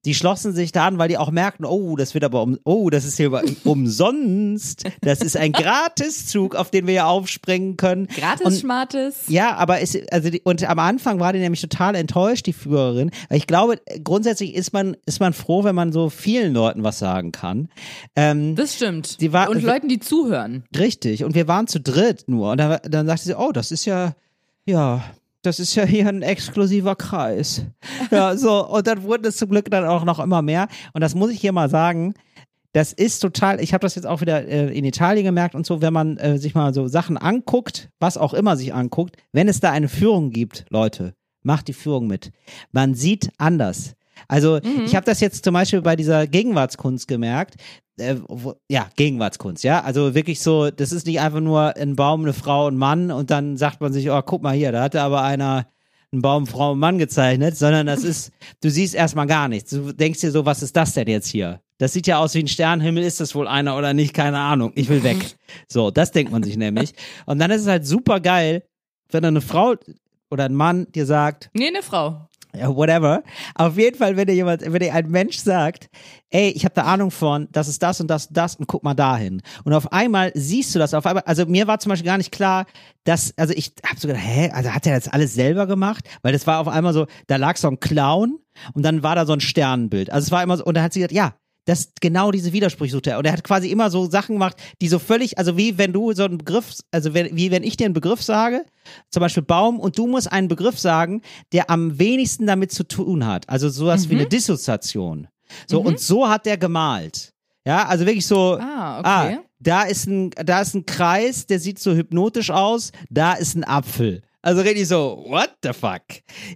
Die schlossen sich da an, weil die auch merkten, oh, das wird aber um, oh, das ist hier umsonst. Das ist ein Gratiszug, auf den wir ja aufspringen können. Gratis Und- Schmartes. ja, aber es, also die, und am Anfang war die nämlich total enttäuscht, die Führerin. Weil ich glaube, grundsätzlich ist man, ist man froh, wenn man so vielen Leuten was sagen kann. Ähm, Das stimmt. Die war- Und Leuten, die zuhören. richtig. Und wir waren zu dritt nur. Und dann, dann sagte sie, oh, das ist ja, ja, das ist ja hier ein exklusiver Kreis. Ja, so. Und dann wurden es zum Glück dann auch noch immer mehr. Und das muss ich hier mal sagen. Das ist total, ich habe das jetzt auch wieder äh, in Italien gemerkt und so, wenn man äh, sich mal so Sachen anguckt, was auch immer sich anguckt, wenn es da eine Führung gibt, Leute, macht die Führung mit. Man sieht anders. Also ich habe das jetzt zum Beispiel bei dieser Gegenwartskunst gemerkt. Äh, wo, ja, Gegenwartskunst, ja. Also wirklich so, das ist nicht einfach nur ein Baum, eine Frau, ein Mann und dann sagt man sich, oh, guck mal hier, da hatte aber einer einen Baum, Frau und Mann gezeichnet, sondern das ist, du siehst erstmal gar nichts. Du denkst dir so, was ist das denn jetzt hier? Das sieht ja aus wie ein Sternenhimmel, ist das wohl einer oder nicht? Keine Ahnung. Ich will weg. So, das denkt man sich nämlich. Und dann ist es halt super geil, wenn eine Frau oder ein Mann dir sagt, Nee, eine Frau. Whatever. Auf jeden Fall, wenn dir jemand, wenn dir ein Mensch sagt, ey, ich habe da Ahnung von, das ist das und das und das und guck mal dahin. Und auf einmal siehst du das, auf einmal, also mir war zum Beispiel gar nicht klar, dass, also ich habe so gedacht, hä, also hat er das alles selber gemacht? Weil das war auf einmal so, da lag so ein Clown und dann war da so ein Sternenbild. Also es war immer so, und da hat sie gesagt, ja, das genau diese Widersprüche sucht er. Und er hat quasi immer so Sachen gemacht, die so völlig, also wie wenn du so einen Begriff, also wenn, wie wenn ich dir einen Begriff sage, zum Beispiel Baum, und du musst einen Begriff sagen, der am wenigsten damit zu tun hat. Also sowas wie eine Dissoziation. So, und so hat er gemalt. Ja, also wirklich so, Ah, okay. da ist ein, da ist ein Kreis, der sieht so hypnotisch aus, da ist ein Apfel. Also richtig so, what the fuck?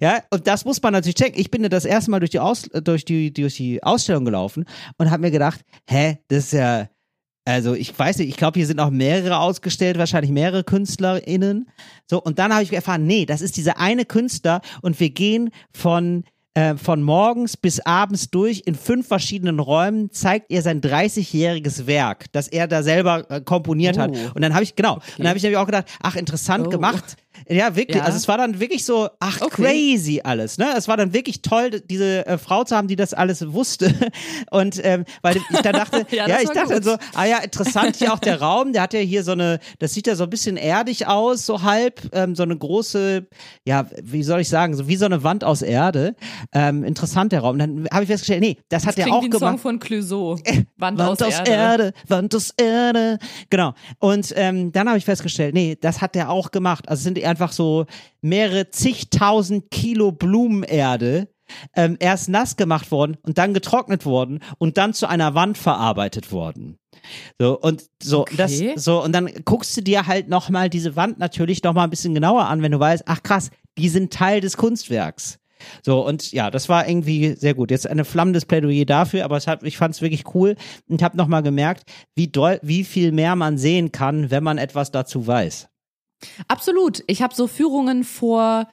Ja, und das muss man natürlich checken. Ich bin ja das erste Mal durch die, Aus, durch die, durch die Ausstellung gelaufen und habe mir gedacht, hä, das ist ja, also ich weiß nicht, ich glaube, hier sind auch mehrere ausgestellt, wahrscheinlich mehrere KünstlerInnen. So, und dann habe ich erfahren, nee, das ist dieser eine Künstler und wir gehen von äh, von morgens bis abends durch in fünf verschiedenen Räumen zeigt er sein 30-jähriges Werk, das er da selber äh, komponiert hat. Oh. Und dann habe ich, genau, und dann habe ich nämlich auch gedacht, ach, interessant Oh. gemacht. Ja, wirklich. Ja. Also es war dann wirklich so, ach, Okay. crazy alles. Ne? Es war dann wirklich toll, diese äh, Frau zu haben, die das alles wusste. Und ähm, weil ich dann dachte, Ja, ja, ich dachte gut. so, ah ja, interessant hier auch der Raum. Der hat ja hier so eine, das sieht ja so ein bisschen erdig aus, so halb, ähm, so eine große, ja, wie soll ich sagen, so wie so eine Wand aus Erde. Ähm, interessant der Raum. Und dann habe ich festgestellt, nee, das hat er auch wie ein Song gemacht. von Clouseau. Wand, Wand aus, Erde. Wand aus Erde. Genau. Und ähm, dann habe ich festgestellt, nee, das hat der auch gemacht. Also sind einfach so mehrere zigtausend Kilo Blumenerde ähm, erst nass gemacht worden und dann getrocknet worden und dann zu einer Wand verarbeitet worden. So und so Okay. das so und dann guckst du dir halt noch mal diese Wand natürlich noch mal ein bisschen genauer an, wenn du weißt, ach krass, die sind Teil des Kunstwerks. So, und ja, das war irgendwie sehr gut. Jetzt eine flammendes Plädoyer dafür, aber es hat, ich fand es wirklich cool und habe nochmal gemerkt, wie doll, wie viel mehr man sehen kann, wenn man etwas dazu weiß. Absolut. Ich habe so Führungen vor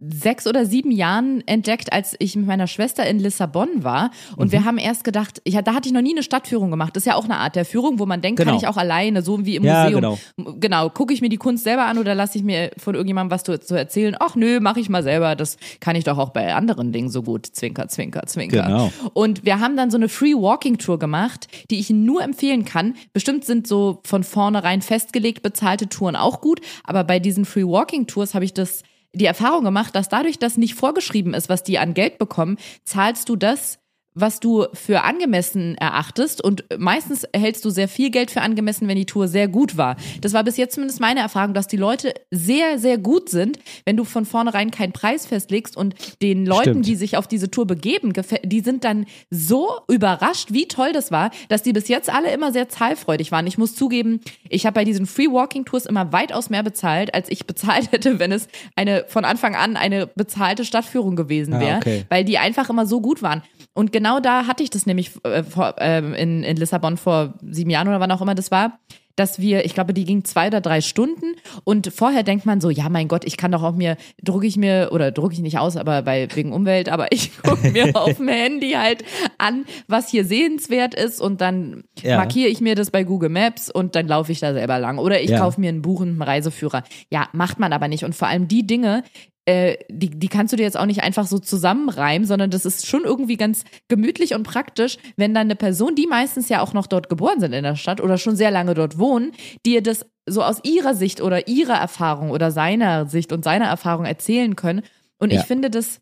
sechs oder sieben Jahren entdeckt, als ich mit meiner Schwester in Lissabon war. Und Mhm. wir haben erst gedacht, ich, da hatte ich noch nie eine Stadtführung gemacht. Das ist ja auch eine Art der Führung, wo man denkt, Genau. kann ich auch alleine, so wie im Ja, Museum. genau. Genau, gucke ich mir die Kunst selber an oder lasse ich mir von irgendjemandem was zu, zu erzählen? Ach nö, mache ich mal selber. Das kann ich doch auch bei anderen Dingen so gut. Zwinker, zwinker, zwinker. Genau. Und wir haben dann so eine Free Walking Tour gemacht, die ich nur empfehlen kann. Bestimmt sind so von vornherein festgelegt bezahlte Touren auch gut, aber bei diesen Free Walking Tours habe ich das die Erfahrung gemacht, dass dadurch, dass nicht vorgeschrieben ist, was die an Geld bekommen, zahlst du das, was du für angemessen erachtest und meistens erhältst du sehr viel Geld für angemessen, wenn die Tour sehr gut war. Das war bis jetzt zumindest meine Erfahrung, dass die Leute sehr, sehr gut sind, wenn du von vornherein keinen Preis festlegst und den Leuten, Stimmt. die sich auf diese Tour begeben, die sind dann so überrascht, wie toll das war, dass die bis jetzt alle immer sehr zahlfreudig waren. Ich muss zugeben, ich habe bei diesen Free Walking Tours immer weitaus mehr bezahlt, als ich bezahlt hätte, wenn es eine von Anfang an eine bezahlte Stadtführung gewesen Ah, wäre, okay. weil die einfach immer so gut waren. Und genau da hatte ich das nämlich äh, vor, ähm, in, in Lissabon vor sieben Jahren oder wann auch immer das war, dass wir, ich glaube, die ging zwei oder drei Stunden und vorher denkt man so, ja, mein Gott, ich kann doch auch mir, drucke ich mir, oder drucke ich nicht aus, aber bei, wegen Umwelt, aber ich gucke mir auf dem Handy halt an, was hier sehenswert ist und dann Ja. markiere ich mir das bei Google Maps und dann laufe ich da selber lang. Oder ich Ja. kaufe mir ein Buch und einen Reiseführer. Ja, macht man aber nicht. Und vor allem die Dinge, äh, die, die kannst du dir jetzt auch nicht einfach so zusammenreimen, sondern das ist schon irgendwie ganz gemütlich und praktisch, wenn dann eine Person, die meistens ja auch noch dort geboren sind in der Stadt oder schon sehr lange dort wohnen, dir das so aus ihrer Sicht oder ihrer Erfahrung oder seiner Sicht und seiner Erfahrung erzählen können. Und Ja. ich finde das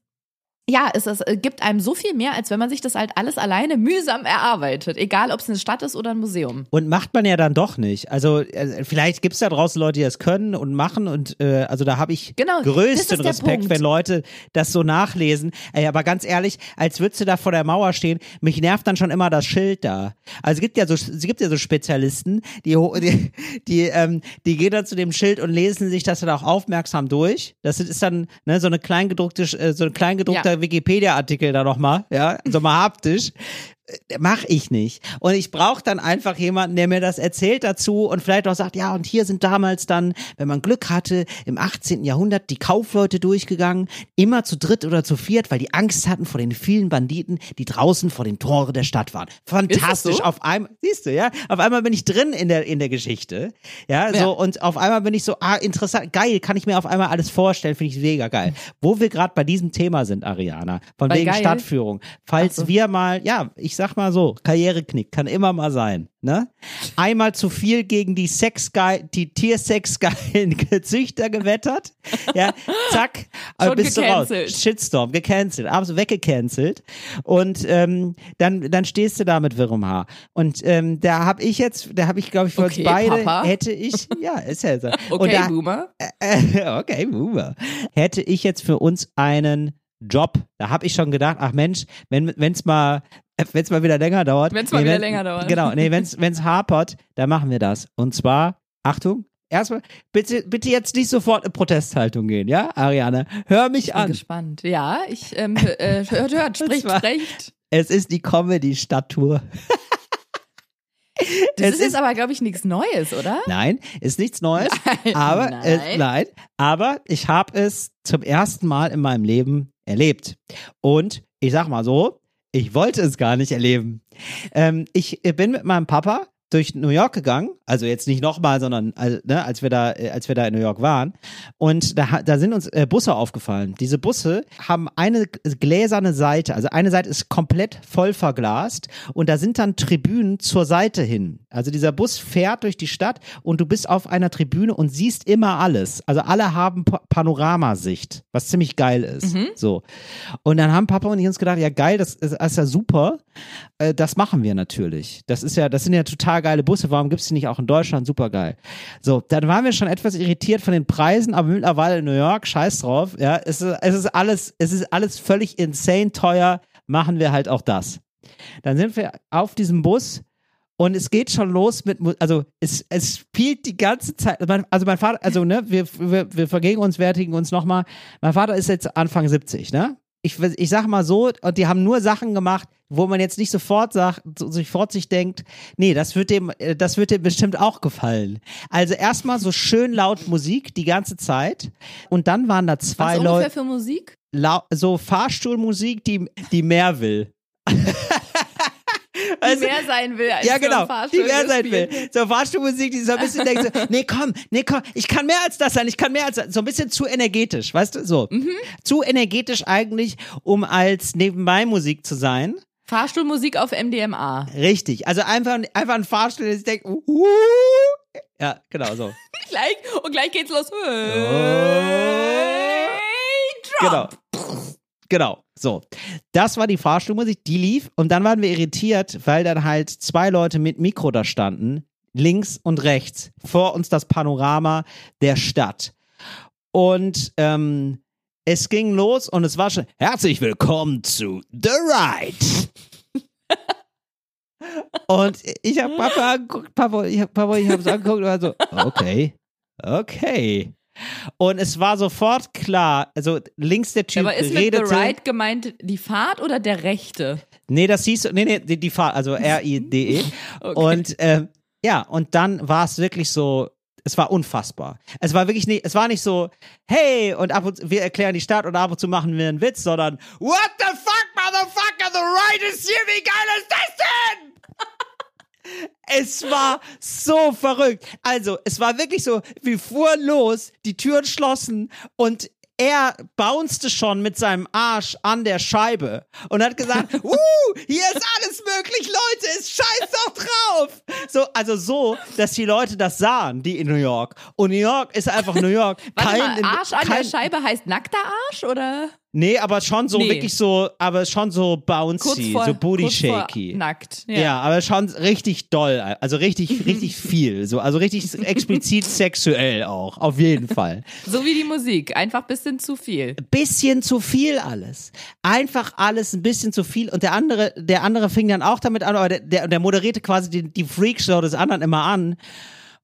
ja, es, es gibt einem so viel mehr, als wenn man sich das halt alles alleine mühsam erarbeitet. Egal, ob es eine Stadt ist oder ein Museum. Und macht man ja dann doch nicht. Also äh, vielleicht gibt's da draußen Leute, die das können und machen und äh, also da habe ich Genau, größten Respekt, Punkt. wenn Leute das so nachlesen. Ey, aber ganz ehrlich, als würdest du da vor der Mauer stehen, mich nervt dann schon immer das Schild da. Also es gibt ja so es gibt ja so Spezialisten, die die die, ähm, die gehen dann zu dem Schild und lesen sich das dann auch aufmerksam durch. Das ist dann ne, so eine kleingedruckte äh, so ein kleingedruckter Wikipedia-Artikel da nochmal, ja, so mal haptisch. Äh, Mach ich nicht. Und ich brauche dann einfach jemanden, der mir das erzählt dazu und vielleicht auch sagt, ja, und hier sind damals dann, wenn man Glück hatte, im 18. Jahrhundert die Kaufleute durchgegangen, immer zu dritt oder zu viert, weil die Angst hatten vor den vielen Banditen, die draußen vor den Tore der Stadt waren. Fantastisch. so? Auf einmal, siehst du, ja, auf einmal bin ich drin in der, in der Geschichte. Ja, so, Ja. und auf einmal bin ich so, ah, interessant, geil, kann ich mir auf einmal alles vorstellen, finde ich mega geil. Wo wir gerade bei diesem Thema sind, Ariana, von Bei wegen geil? Stadtführung. Falls so. wir mal, ja, ich sag mal so, Karriereknick kann immer mal sein, ne? Einmal zu viel gegen die Sexgeil, die Tiersexgeilen Züchter gewettert, ja, zack, äh, Schon bist du raus. gecancelt. Shitstorm, gecancelt, absolut weggecancelt und ähm, dann, dann stehst du da mit wirrem Haar und ähm, da habe ich jetzt, da habe ich glaube ich für Okay, uns beide, Papa. hätte ich, ja, ist ja so. Okay, da, Boomer. äh, okay, Boomer. Hätte ich jetzt für uns einen Job, da habe ich schon gedacht, ach Mensch, wenn wenn's mal wenn's mal wieder länger dauert. Wenn's mal wieder länger dauert. Genau, nee, wenn's wenn's hapert, dann machen wir das. Und zwar, Achtung, erstmal bitte bitte jetzt nicht sofort in Protesthaltung gehen, ja, Ariane, hör mich Bin an. gespannt. Ja, ich ähm, äh, hört, hört, spricht, spricht. Es ist die Comedy Stadttour. Das Es ist jetzt aber, glaube ich, nichts Neues, oder? Nein, ist nichts Neues. Nein, aber nein. Es, nein, aber ich habe es zum ersten Mal in meinem Leben erlebt. Und ich sag mal so, ich wollte es gar nicht erleben. Ähm, ich bin mit meinem Papa durch New York gegangen, also jetzt nicht nochmal, sondern also, ne, als wir da, äh, als wir da in New York waren. Und da, da sind uns äh, Busse aufgefallen. Diese Busse haben eine gläserne Seite, also eine Seite ist komplett voll verglast und da sind dann Tribünen zur Seite hin. Also dieser Bus fährt durch die Stadt und du bist auf einer Tribüne und siehst immer alles. Also alle haben pa Panoramasicht, was ziemlich geil ist. So. Und dann haben Papa und ich uns gedacht, ja geil, das ist, das ist ja super. Äh, das machen wir natürlich. Das ist ja, das sind ja total geile Busse, warum gibt's die nicht auch in Deutschland? Super geil. So, dann waren wir schon etwas irritiert von den Preisen, aber mittlerweile in New York, scheiß drauf, ja, es ist, es ist alles, es ist alles völlig insane teuer, machen wir halt auch das. Dann sind wir auf diesem Bus und es geht schon los mit, also es, es spielt die ganze Zeit, also mein Vater, also ne, wir, wir, wir vergegenwärtigen uns nochmal, mein Vater ist jetzt Anfang 70, ne? Ich, ich sag mal so, und die haben nur Sachen gemacht, wo man jetzt nicht sofort sagt, so- sofort sich denkt, nee, das wird dem, äh, das wird dem bestimmt auch gefallen. Also erstmal so schön laut Musik die ganze Zeit und dann waren da Was zwei ungefähr Leute, für Musik? so Fahrstuhlmusik, die, die mehr will. Die Also- mehr sein will als ja, genau, die mehr sein will. So Fahrstuhlmusik, die so ein bisschen denkt so, nee, komm, nee, komm, ich kann mehr als das sein, ich kann mehr als das. So ein bisschen zu energetisch, weißt du, so. Mhm. Zu energetisch eigentlich, um als nebenbei Musik zu sein. Fahrstuhlmusik auf MDMA. Richtig, also einfach, einfach ein Fahrstuhl, der sich denkt, uh, uh, ja, genau so. Gleich, und gleich geht's los. Oh. Hey, Genau. drop. Genau, so. Das war die Fahrstuhlmusik, die lief und dann waren wir irritiert, weil dann halt zwei Leute mit Mikro da standen, links und rechts, vor uns das Panorama der Stadt. Und ähm, es ging los und es war schon, herzlich willkommen zu The Ride. und ich habe Papa angeguckt, Papa, ich habe Papa, ich habe es angeguckt und war so, okay, okay. Und es war sofort klar, also links der Typ Aber ist mit redete. The Ride gemeint die Fahrt oder der Rechte? Nee, das hieß, nee, nee, die, die Fahrt, also R-I-D-E. Okay. Und ähm, ja, und dann war es wirklich so, es war unfassbar. Es war wirklich nicht, es war nicht so, hey, und ab und zu, wir erklären die Stadt und ab und zu machen wir einen Witz, sondern What the fuck, motherfucker, the ride is here, wie geil ist das denn? Es war so verrückt. Also, es war wirklich so, wir fuhren los, die Türen schlossen und er bouncete schon mit seinem Arsch an der Scheibe und hat gesagt, uh, hier ist alles möglich, Leute, es scheiß doch drauf. So, also so, dass die Leute das sahen, die in New York. Und New York ist einfach New York. Warte Kein- mal, Arsch an kein- der Scheibe heißt nackter Arsch oder Nee, aber schon so Nee. wirklich so, aber schon so bouncy, vor, so booty shaky. nackt? Ja. aber schon richtig doll, also richtig, richtig viel, so, also richtig explizit sexuell auch, auf jeden Fall. So wie die Musik, einfach bisschen zu viel. Bisschen zu viel alles. Einfach alles ein bisschen zu viel und der andere, der andere fing dann auch damit an, aber der, der, der moderierte quasi die, die Freakshow des anderen immer an.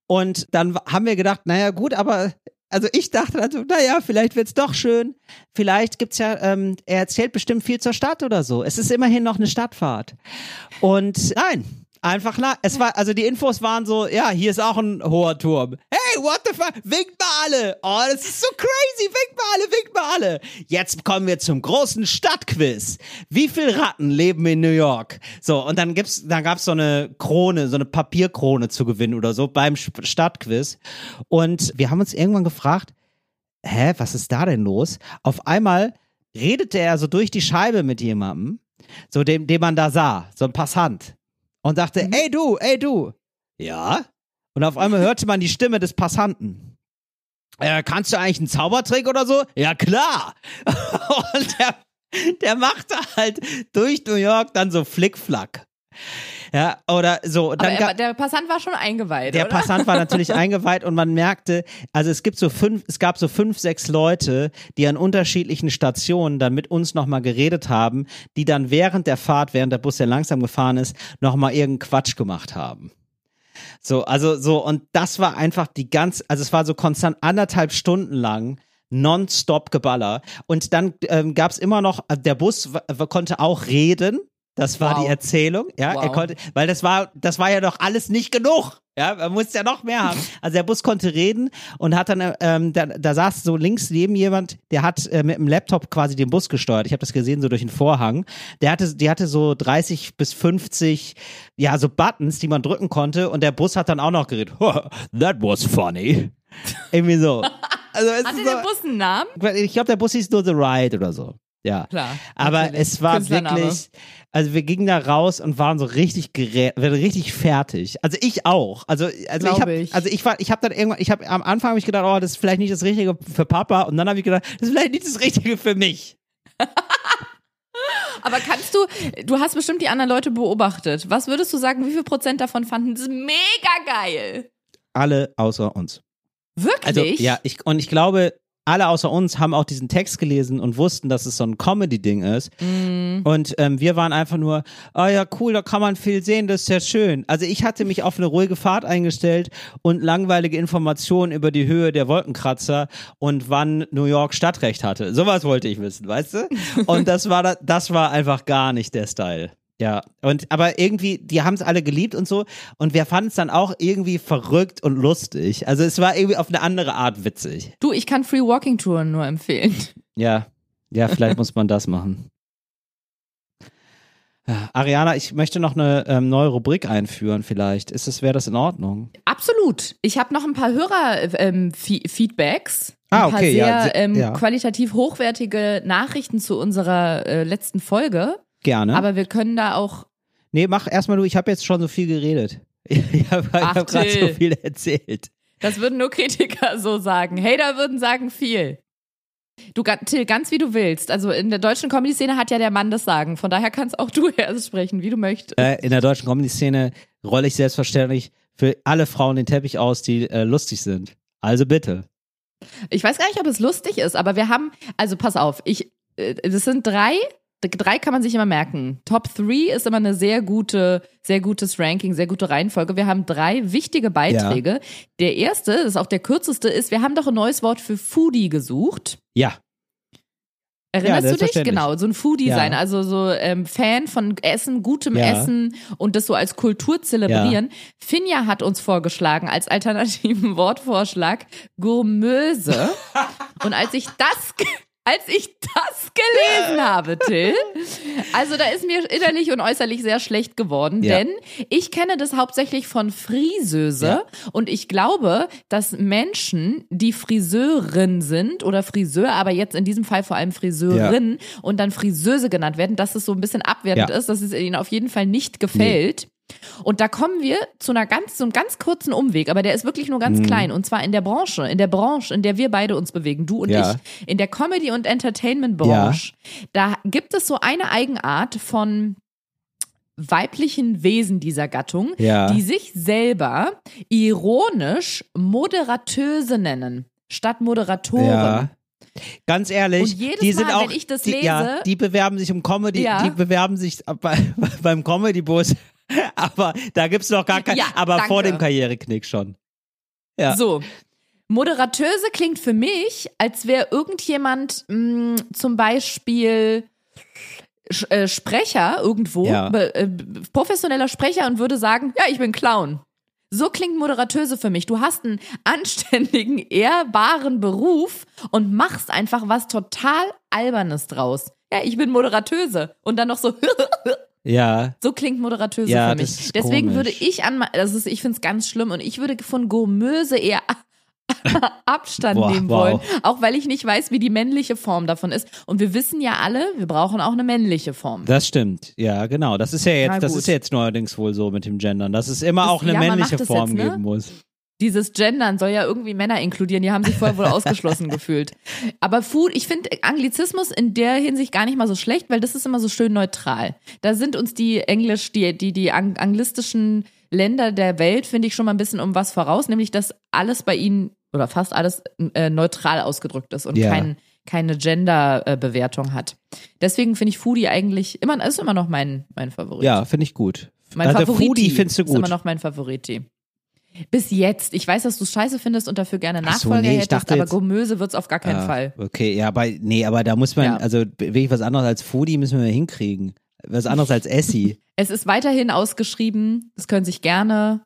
Und dann haben wir gedacht, naja, gut, aber also ich dachte dann so, naja, vielleicht wird's doch schön. Vielleicht gibt's ja, ähm, er erzählt bestimmt viel zur Stadt oder so. Es ist immerhin noch eine Stadtfahrt. Und nein, einfach na, es war, also die Infos waren so, ja, hier ist auch ein hoher Turm. Hey, what the fuck? Winkt mal alle. Oh, das ist so crazy. Winkt mal alle, winkt mal alle. Jetzt kommen wir zum großen Stadtquiz. Wie viele Ratten leben in New York? So, und dann gibt's, dann gab's so eine Krone, so eine Papierkrone zu gewinnen oder so beim Stadtquiz. Und wir haben uns irgendwann gefragt, hä, was ist da denn los? Auf einmal redete er so durch die Scheibe mit jemandem, so dem, dem man da sah, so ein Passant. Und dachte, ey du, ey du. Ja? Und auf einmal hörte man die Stimme des Passanten. Äh, kannst du eigentlich einen Zaubertrick oder so? Ja, klar. Und der, der machte halt durch New York dann so Flickflack. Ja, oder so. Und dann er, ga- der Passant war schon eingeweiht, der oder? Passant war natürlich eingeweiht und man merkte, also es gibt so fünf, es gab so fünf, sechs Leute, die an unterschiedlichen Stationen dann mit uns nochmal geredet haben, die dann während der Fahrt, während der Bus ja langsam gefahren ist, nochmal irgendeinen Quatsch gemacht haben. So, also so, und das war einfach die ganz, also es war so konstant anderthalb Stunden lang nonstop Geballer. Und dann ähm, gab es immer noch, äh, der Bus konnte auch reden. Das war Wow. die Erzählung, ja. Er Wow. konnte, weil das war, das war ja doch alles nicht genug. Ja, man musste ja noch mehr haben. Also der Bus konnte reden und hat dann, ähm, da, da saß so links neben jemand, der hat äh, mit dem Laptop quasi den Bus gesteuert. Ich habe das gesehen so durch den Vorhang. Der hatte, die hatte so 30 bis 50, ja, so Buttons, die man drücken konnte und der Bus hat dann auch noch geredet. That was funny. Irgendwie so. Also Hatte ist der so, Bus einen Namen? ich glaube, der Bus hieß nur The Ride oder so. Ja. Klar. Aber natürlich. es war wirklich, also wir gingen da raus und waren so richtig gerä waren richtig fertig. Also ich auch. Also also ich habe ich. also ich war ich habe dann irgendwann ich habe am Anfang habe ich gedacht, oh, das ist vielleicht nicht das richtige für Papa und dann habe ich gedacht, das ist vielleicht nicht das richtige für mich. Aber kannst du, du hast bestimmt die anderen Leute beobachtet. Was würdest du sagen, wie viel Prozent davon fanden es mega geil? Alle außer uns. Wirklich? Also ja, ich und ich glaube, alle außer uns haben auch diesen Text gelesen und wussten, dass es so ein Comedy-Ding ist. Mm. Und ähm, wir waren einfach nur, ah ja, cool, da kann man viel sehen, das ist ja schön. Also ich hatte mich auf eine ruhige Fahrt eingestellt und langweilige Informationen über die Höhe der Wolkenkratzer und wann New York Stadtrecht hatte. Sowas wollte ich wissen, weißt du? Und das war da, das war einfach gar nicht der Style. Ja, und aber irgendwie, die haben es alle geliebt und so. Und wir fanden es dann auch irgendwie verrückt und lustig. Also es war irgendwie auf eine andere Art witzig. Du, ich kann Free Walking Touren nur empfehlen. Ja, ja, vielleicht muss man das machen. Ariana, ich möchte noch eine ähm, neue Rubrik einführen, vielleicht. Ist es, wäre das in Ordnung? Absolut. Ich habe noch ein paar Hörer-Feedbacks. ein Ah, paar okay, sehr ja, ähm, ja. qualitativ hochwertige Nachrichten zu unserer äh, letzten Folge. Gerne. Aber wir können da auch. nee, mach erstmal du, ich habe jetzt schon so viel geredet. Ich habe hab gerade so viel erzählt. Das würden nur Kritiker so sagen. Hater würden sagen viel. Du, Till, ganz wie du willst. Also in der deutschen Comedy-Szene hat ja der Mann das Sagen. Von daher kannst auch du erst sprechen, wie du möchtest. Äh, in der deutschen Comedy-Szene rolle ich selbstverständlich für alle Frauen den Teppich aus, die äh, lustig sind. Also bitte. Ich weiß gar nicht, ob es lustig ist, aber wir haben, also pass auf, ich, äh, das sind drei, drei kann man sich immer merken. Top 3 ist immer eine sehr gute, sehr gutes Ranking, sehr gute Reihenfolge. Wir haben drei wichtige Beiträge. Der erste, das ist auch der kürzeste, ist, wir haben doch ein neues Wort für Foodie gesucht. Ja. Erinnerst du dich? Genau, so ein Foodie Ja. sein, also so ähm, Fan von Essen, gutem Ja. Essen und das so als Kultur zelebrieren. Finja hat uns vorgeschlagen als alternativen Wortvorschlag Gourmöse. und als ich das als ich das gelesen habe, Till, also da ist mir innerlich und äußerlich sehr schlecht geworden, Ja. denn ich kenne das hauptsächlich von Friseuse Ja. und ich glaube, dass Menschen, die Friseurin sind oder Friseur, aber jetzt in diesem Fall vor allem Friseurin und dann Friseuse genannt werden, dass es so ein bisschen abwertend Ja. ist, dass es ihnen auf jeden Fall nicht gefällt. Und da kommen wir zu einer ganz, so einem ganz kurzen Umweg, aber der ist wirklich nur Mhm. ganz klein. Und zwar in der Branche, in der Branche, in der wir beide uns bewegen, du und Ja. ich, in der Comedy- und Entertainment-Branche. Da gibt es so eine Eigenart von weiblichen Wesen dieser Gattung, Ja. die sich selber ironisch Moderatöse nennen, statt Moderatoren. Ja. Ganz ehrlich, Und jedes die sind Mal, auch, wenn ich das die, ja, lese- die bewerben sich um Comedy, Ja. die bewerben sich bei, beim Comedy-Bus, aber da gibt's noch gar kein, Ja, aber vor danke. dem Karriereknick schon. Ja. So. Moderatöse klingt für mich, als wäre irgendjemand mh, zum Beispiel Sch- äh, Sprecher irgendwo, Ja. äh, professioneller Sprecher und würde sagen, ja, ich bin Clown. So klingt Moderatöse für mich. Du hast einen anständigen, ehrbaren Beruf und machst einfach was total Albernes draus. Ja, ich bin Moderatöse. Und dann noch so, Ja, so klingt Moderatöse Ja, für mich. Deswegen komisch. würde ich an, das ist, ich finde es ganz schlimm und ich würde von Gourmöse eher Abstand Boah, nehmen wow. wollen, auch weil ich nicht weiß, wie die männliche Form davon ist. Und wir wissen ja alle, wir brauchen auch eine männliche Form. das stimmt. Ja, genau. Das ist ja jetzt, das ist jetzt neuerdings wohl so mit dem Gendern, dass es immer Das- auch eine ja, männliche Form jetzt, ne? geben muss. Dieses Gendern soll ja irgendwie Männer inkludieren, die haben sich vorher wohl ausgeschlossen gefühlt. Aber Food, ich finde Anglizismus in der Hinsicht gar nicht mal so schlecht, weil das ist immer so schön neutral. Da sind uns die Englisch, die, die, die ang anglistischen Länder der Welt, finde ich schon mal ein bisschen um was voraus, nämlich dass alles bei ihnen oder fast alles äh, neutral ausgedrückt ist und Ja. kein, keine Gender-Bewertung hat. Deswegen finde ich Foodie eigentlich immer, ist immer noch mein, mein Favorit. Ja, finde ich gut. Mein also Favoriti Foodie findest du Ist immer noch mein Favoriti. Bis jetzt. Ich weiß, dass du scheiße findest und dafür gerne Ach so, Nachfolger nee, hättest, dachte aber Gourmöse wird's auf gar keinen Ah, Fall. Okay, ja, aber nee, aber da muss man, Ja. also wirklich was anderes als Foodie müssen wir hinkriegen. Was anderes als Essi. Es ist weiterhin ausgeschrieben. Es können sich gerne,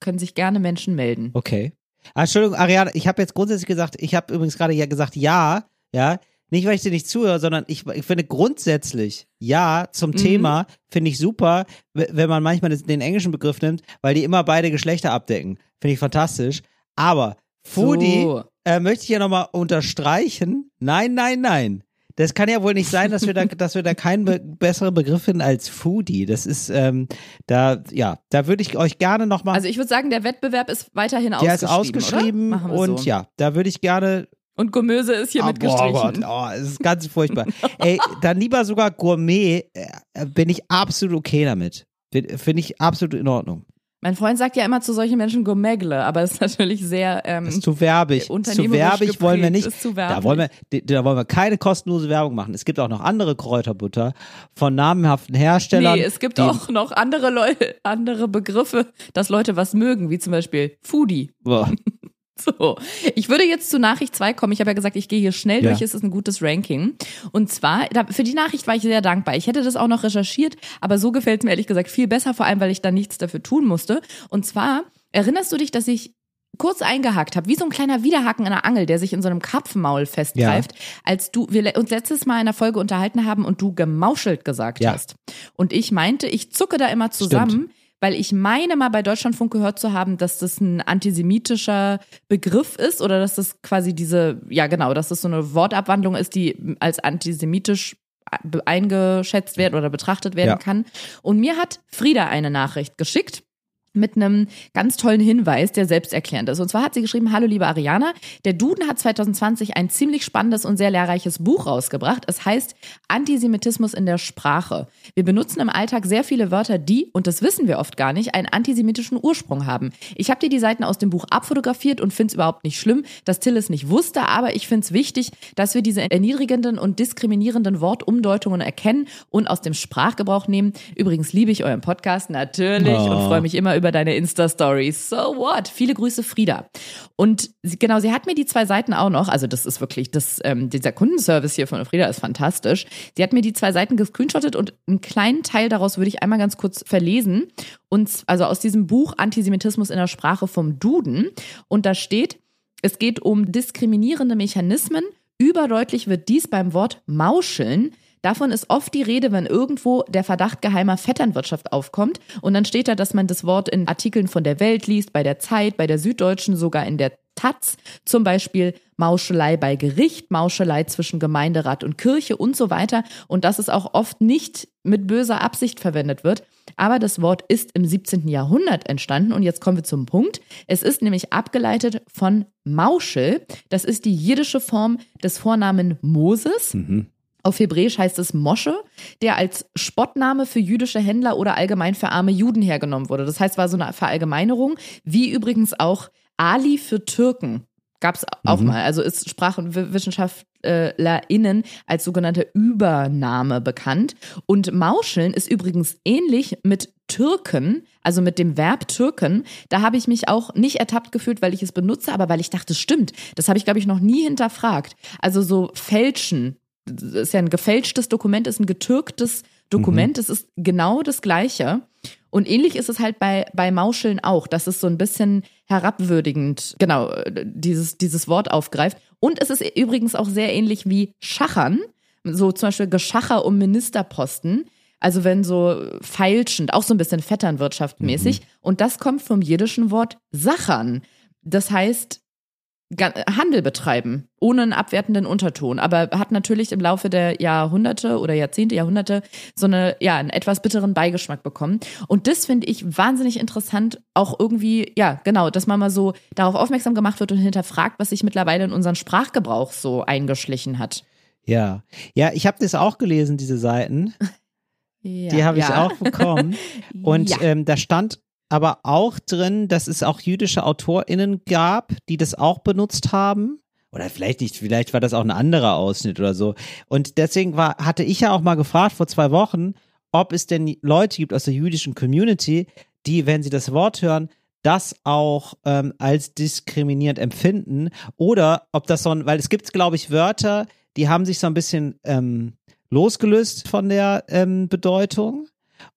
können sich gerne Menschen melden. Okay. Ah, Entschuldigung, Ariane, ich habe jetzt grundsätzlich gesagt, ich habe übrigens gerade ja gesagt, ja, ja, nicht weil ich dir nicht zuhöre, sondern ich, ich finde grundsätzlich ja zum Mhm. Thema finde ich super, wenn man manchmal den englischen Begriff nimmt, weil die immer beide Geschlechter abdecken. Finde ich fantastisch. Aber Foodie So. äh, möchte ich ja nochmal unterstreichen. Nein, nein, nein. Das kann ja wohl nicht sein, dass wir da, dass wir da keinen be besseren Begriff finden als Foodie. Das ist, ähm, da, ja, da würde ich euch gerne nochmal Also ich würde sagen, der Wettbewerb ist weiterhin der ist ausgeschrieben. ausgeschrieben oder? Machen wir und so. ja, da würde ich gerne Und Gemüse ist hier Ah, mit boah, gestrichen. Gott, oh, es ist ganz furchtbar. Ey, dann lieber sogar Gourmet, äh, bin ich absolut okay damit. Finde ich absolut in Ordnung. Mein Freund sagt ja immer zu solchen Menschen Gourmetle, aber das ist natürlich sehr ähm, Das ist zu werbig. Zu werbig wollen wir nicht. ist zu Da werblich. wollen wir, da wollen wir keine kostenlose Werbung machen. Es gibt auch noch andere Kräuterbutter von namenhaften Herstellern. Nee, es gibt auch noch andere Leute, andere Begriffe, dass Leute was mögen, wie zum Beispiel Foodie. Boah. So, ich würde jetzt zu Nachricht 2 kommen. Ich habe ja gesagt, ich gehe hier schnell Ja. durch, es ist ein gutes Ranking. Und zwar, für die Nachricht war ich sehr dankbar. Ich hätte das auch noch recherchiert, aber so gefällt es mir ehrlich gesagt viel besser, vor allem, weil ich da nichts dafür tun musste. Und zwar, erinnerst du dich, dass ich kurz eingehakt habe, wie so ein kleiner Widerhaken in der Angel, der sich in so einem Karpfenmaul festgreift, als du wir uns letztes Mal in der Folge unterhalten haben und du gemauschelt gesagt Ja. hast. Und ich meinte, ich zucke da immer zusammen, weil ich meine mal bei Deutschlandfunk gehört zu haben, dass das ein antisemitischer Begriff ist oder dass das quasi diese, ja genau, dass das so eine Wortabwandlung ist, die als antisemitisch eingeschätzt werden oder betrachtet werden Ja. kann. Und mir hat Frieda eine Nachricht geschickt mit einem ganz tollen Hinweis, der selbsterklärend ist. Und zwar hat sie geschrieben, hallo liebe Ariana, der Duden hat 2020 ein ziemlich spannendes und sehr lehrreiches Buch rausgebracht. Es heißt Antisemitismus in der Sprache. Wir benutzen im Alltag sehr viele Wörter, die, und das wissen wir oft gar nicht, einen antisemitischen Ursprung haben. Ich habe dir die Seiten aus dem Buch abfotografiert und finde es überhaupt nicht schlimm, dass Till es nicht wusste, aber ich finde es wichtig, dass wir diese erniedrigenden und diskriminierenden Wortumdeutungen erkennen und aus dem Sprachgebrauch nehmen. Übrigens liebe ich euren Podcast natürlich Oh. und freue mich immer über deine Insta-Stories. So what? Viele Grüße, Frieda. Und sie, genau, sie hat mir die zwei Seiten auch noch, also das ist wirklich, das, ähm, dieser Kundenservice hier von Frieda ist fantastisch. Sie hat mir die zwei Seiten gescreenshottet und einen kleinen Teil daraus würde ich einmal ganz kurz verlesen. Und also aus diesem Buch Antisemitismus in der Sprache vom Duden. Und da steht, es geht um diskriminierende Mechanismen. Überdeutlich wird dies beim Wort Mauscheln. Davon ist oft die Rede, wenn irgendwo der Verdacht geheimer Vetternwirtschaft aufkommt. Und dann steht da, dass man das Wort in Artikeln von der Welt liest, bei der Zeit, bei der Süddeutschen, sogar in der Taz. Zum Beispiel Mauschelei bei Gericht, Mauschelei zwischen Gemeinderat und Kirche und so weiter. Und dass es auch oft nicht mit böser Absicht verwendet wird. Aber das Wort ist im 17. Jahrhundert entstanden. Und jetzt kommen wir zum Punkt. Es ist nämlich abgeleitet von Mauschel. Das ist die jiddische Form des Vornamen Moses. Auf Hebräisch heißt es Mosche, der als Spottname für jüdische Händler oder allgemein für arme Juden hergenommen wurde. Das heißt, war so eine Verallgemeinerung, wie übrigens auch Ali für Türken. Gab es auch mal. Also ist SprachwissenschaftlerInnen als sogenannte Übername bekannt. Und Mauscheln ist übrigens ähnlich mit Türken, also mit dem Verb Türken. Da habe ich mich auch nicht ertappt gefühlt, weil ich es benutze, aber weil ich dachte, stimmt. Das habe ich, glaube ich, noch nie hinterfragt. Also so fälschen, ist ja ein gefälschtes Dokument, ist ein getürktes Dokument, es ist genau das Gleiche. Und ähnlich ist es halt bei, bei Mauscheln auch, dass es so ein bisschen herabwürdigend, genau, dieses, dieses Wort aufgreift. Und es ist übrigens auch sehr ähnlich wie Schachern, so zum Beispiel Geschacher um Ministerposten. Also wenn so feilschend, auch so ein bisschen vetternwirtschaftmäßig. Und das kommt vom jiddischen Wort Sachern. Das heißt, Handel betreiben, ohne einen abwertenden Unterton, aber hat natürlich im Laufe der Jahrhunderte oder Jahrzehnte, Jahrhunderte so eine, ja, einen etwas bitteren Beigeschmack bekommen. Und das finde ich wahnsinnig interessant, auch irgendwie, ja, genau, dass man mal so darauf aufmerksam gemacht wird und hinterfragt, was sich mittlerweile in unseren Sprachgebrauch so eingeschlichen hat. Ja. Ja, ich habe das auch gelesen, diese Seiten. Ja, Die habe ich ja. auch bekommen. Und Ja. ähm, da stand aber auch drin, dass es auch jüdische AutorInnen gab, die das auch benutzt haben. Oder vielleicht nicht, vielleicht war das auch ein anderer Ausschnitt oder so. Und deswegen war, hatte ich ja auch mal gefragt vor zwei Wochen, ob es denn Leute gibt aus der jüdischen Community, die, wenn sie das Wort hören, das auch ähm, als diskriminierend empfinden oder ob das so ein, weil es gibt, glaube ich, Wörter, die haben sich so ein bisschen ähm, losgelöst von der ähm, Bedeutung.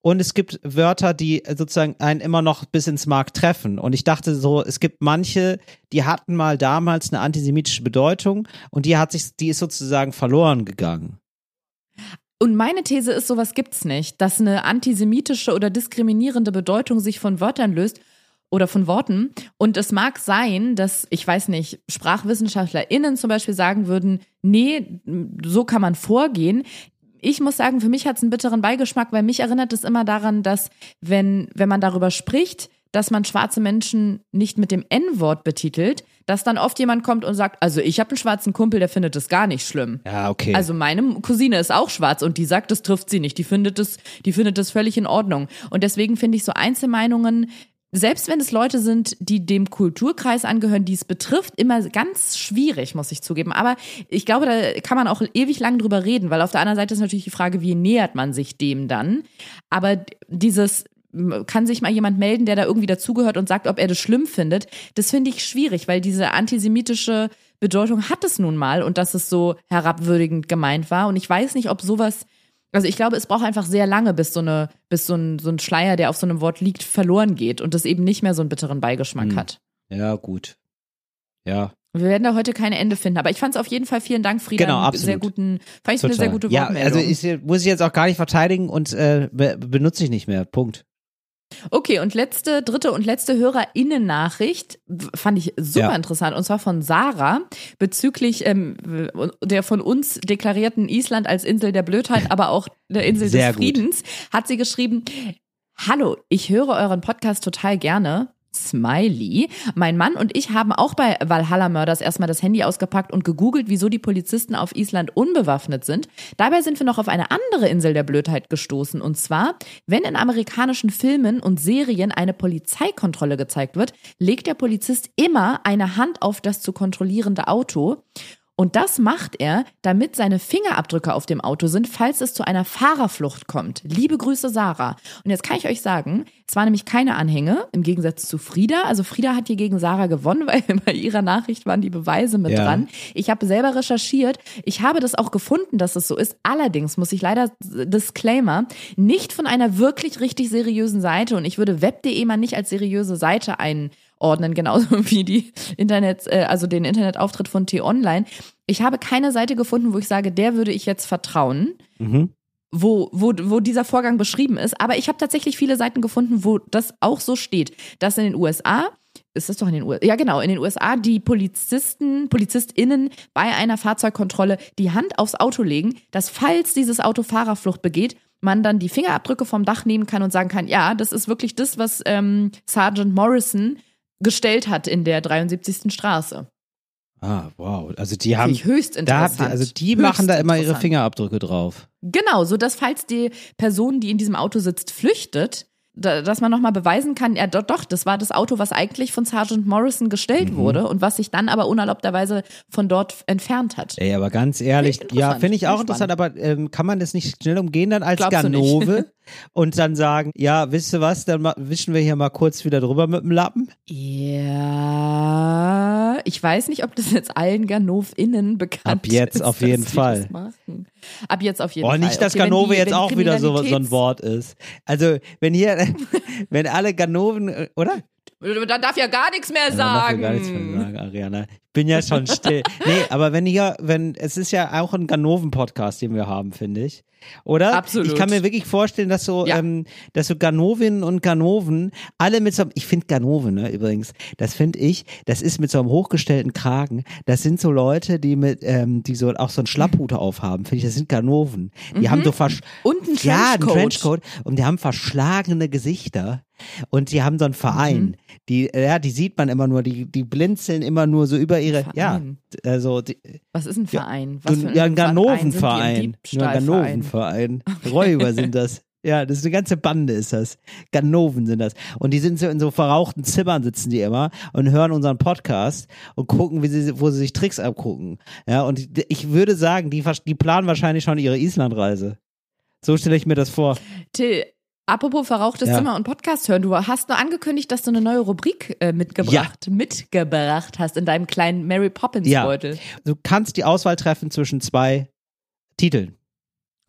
Und es gibt Wörter, die sozusagen einen immer noch bis ins Mark treffen. Und ich dachte so, es gibt manche, die hatten mal damals eine antisemitische Bedeutung und die hat sich, die ist sozusagen verloren gegangen. Und meine These ist, sowas gibt's nicht, dass eine antisemitische oder diskriminierende Bedeutung sich von Wörtern löst oder von Worten. Und es mag sein, dass, ich weiß nicht, SprachwissenschaftlerInnen zum Beispiel sagen würden, nee, so kann man vorgehen. Ich muss sagen, für mich hat es einen bitteren Beigeschmack, weil mich erinnert es immer daran, dass wenn, wenn man darüber spricht, dass man schwarze Menschen nicht mit dem N-Wort betitelt, dass dann oft jemand kommt und sagt, also ich habe einen schwarzen Kumpel, der findet es gar nicht schlimm. Ja, okay. Also meine Cousine ist auch schwarz und die sagt, das trifft sie nicht. Die findet es, die findet es völlig in Ordnung. Und deswegen finde ich so Einzelmeinungen, selbst wenn es Leute sind, die dem Kulturkreis angehören, die es betrifft, immer ganz schwierig, muss ich zugeben. Aber ich glaube, da kann man auch ewig lang drüber reden, weil auf der anderen Seite ist natürlich die Frage, wie nähert man sich dem dann? Aber dieses, kann sich mal jemand melden, der da irgendwie dazugehört und sagt, ob er das schlimm findet. Das finde ich schwierig, weil diese antisemitische Bedeutung hat es nun mal und dass es so herabwürdigend gemeint war. Und ich weiß nicht, ob sowas, also ich glaube, es braucht einfach sehr lange, bis so eine, bis so ein, so ein Schleier, der auf so einem Wort liegt, verloren geht und das eben nicht mehr so einen bitteren Beigeschmack Hm. hat. ja, gut. Ja, Wir werden da heute kein Ende finden, aber ich fand es auf jeden Fall vielen Dank, Frieda. Genau, absolut. Sehr guten, fand ich eine sehr gute ja, Wortmeldung. also ich, muss ich jetzt auch gar nicht verteidigen und äh, be benutze ich nicht mehr. Punkt. Okay, und letzte, dritte und letzte HörerInnen-Nachricht fand ich super Ja. interessant und zwar von Sarah bezüglich ähm, der von uns deklarierten Island als Insel der Blödheit, aber auch der Insel Sehr des gut. Friedens, hat sie geschrieben, Hallo, ich höre euren Podcast total gerne. Smiley. Mein Mann und ich haben auch bei Valhalla Murders erstmal das Handy ausgepackt und gegoogelt, wieso die Polizisten auf Island unbewaffnet sind. Dabei sind wir noch auf eine andere Insel der Blödheit gestoßen. Und zwar, wenn in amerikanischen Filmen und Serien eine Polizeikontrolle gezeigt wird, legt der Polizist immer eine Hand auf das zu kontrollierende Auto. Und das macht er, damit seine Fingerabdrücke auf dem Auto sind, falls es zu einer Fahrerflucht kommt. Liebe Grüße, Sarah. Und jetzt kann ich euch sagen, es war nämlich keine Anhänge, im Gegensatz zu Frieda. Also Frieda hat hier gegen Sarah gewonnen, weil bei ihrer Nachricht waren die Beweise mit Ja. dran. Ich habe selber recherchiert. Ich habe das auch gefunden, dass es so ist. Allerdings muss ich leider, Disclaimer, nicht von einer wirklich richtig seriösen Seite. Und ich würde web.de mal nicht als seriöse Seite einordnen, genauso wie die Internet, äh, also den Internetauftritt von T-Online. Ich habe keine Seite gefunden, wo ich sage, der würde ich jetzt vertrauen Mhm. wo, wo, wo dieser Vorgang beschrieben ist. Aber ich habe tatsächlich viele Seiten gefunden, wo das auch so steht, dass in den USA, ist das doch in den USA, ja genau, in den USA die Polizisten, PolizistInnen bei einer Fahrzeugkontrolle die Hand aufs Auto legen, dass falls dieses Auto Fahrerflucht begeht, man dann die Fingerabdrücke vom Dach nehmen kann und sagen kann, ja, das ist wirklich das, was ähm, Sergeant Morrison gestellt hat in der 73. Straße. Ah, wow. Also die haben ich höchst da, interessant. also die machen da immer ihre. Fingerabdrücke drauf. Genau, so dass falls die Person, die in diesem Auto sitzt, flüchtet, da, dass man nochmal beweisen kann, ja doch, doch, das war das Auto, was eigentlich von Sergeant Morrison gestellt Mhm. wurde und was sich dann aber unerlaubterweise von dort entfernt hat. Ey, aber ganz ehrlich, Finde ich ja, finde ich auch interessant, aber ähm, kann man das nicht schnell umgehen dann als Glaubst? Ganove und dann sagen, ja, wisst ihr was, dann wischen wir hier mal kurz wieder drüber mit dem Lappen? Ja, ich weiß nicht, ob das jetzt allen GanoveInnen bekannt Ab jetzt ist. auf jeden Fall. Ab jetzt auf jeden Oh, Fall. nicht, dass Okay, Ganove die- jetzt auch wieder so, so ein Wort ist. Also, wenn hier, wenn alle Ganoven, äh, oder? Dann darf ja gar nichts mehr Also, man darf ja sagen. gar nichts mehr sagen, Ariana. Ich bin ja schon still. nee, aber wenn hier, wenn, es ist ja auch ein Ganoven-Podcast, den wir haben, finde ich. Oder? Absolut. Ich kann mir wirklich vorstellen, dass so, Ja. ähm, dass so Ganovinnen und Ganoven alle mit so einem, ich finde Ganoven, ne, übrigens, das finde ich, das ist mit so einem hochgestellten Kragen, das sind so Leute, die mit, ähm, die so auch so einen Schlapphut aufhaben, finde ich, das sind Ganoven. Die haben so versch Und ein ja, ein Trenchcoat. Trenchcoat und die haben verschlagene Gesichter und die haben so einen Verein. Mhm. Die, ja, die sieht man immer nur, die, die blinzeln immer nur so über ihre, Verein. ja, also die, Was ist ein Ja, Verein? Was so, für ja, ein Verein Ganovenverein. Ein ein Diebstahlverein. Ganovenverein. Räuber sind das. Ja, das ist eine ganze Bande ist das. Ganoven sind das. Und die sind so in so verrauchten Zimmern sitzen die immer und hören unseren Podcast und gucken, wie sie, wo sie sich Tricks abgucken. Ja, und ich würde sagen, die, die planen wahrscheinlich schon ihre Islandreise. So stelle ich mir das vor. Till, apropos verrauchtes Ja. Zimmer und Podcast hören, du hast nur angekündigt, dass du eine neue Rubrik äh, mitgebracht, mitgebracht hast in deinem kleinen Mary Poppins Ja. Beutel. Du kannst die Auswahl treffen zwischen zwei Titeln.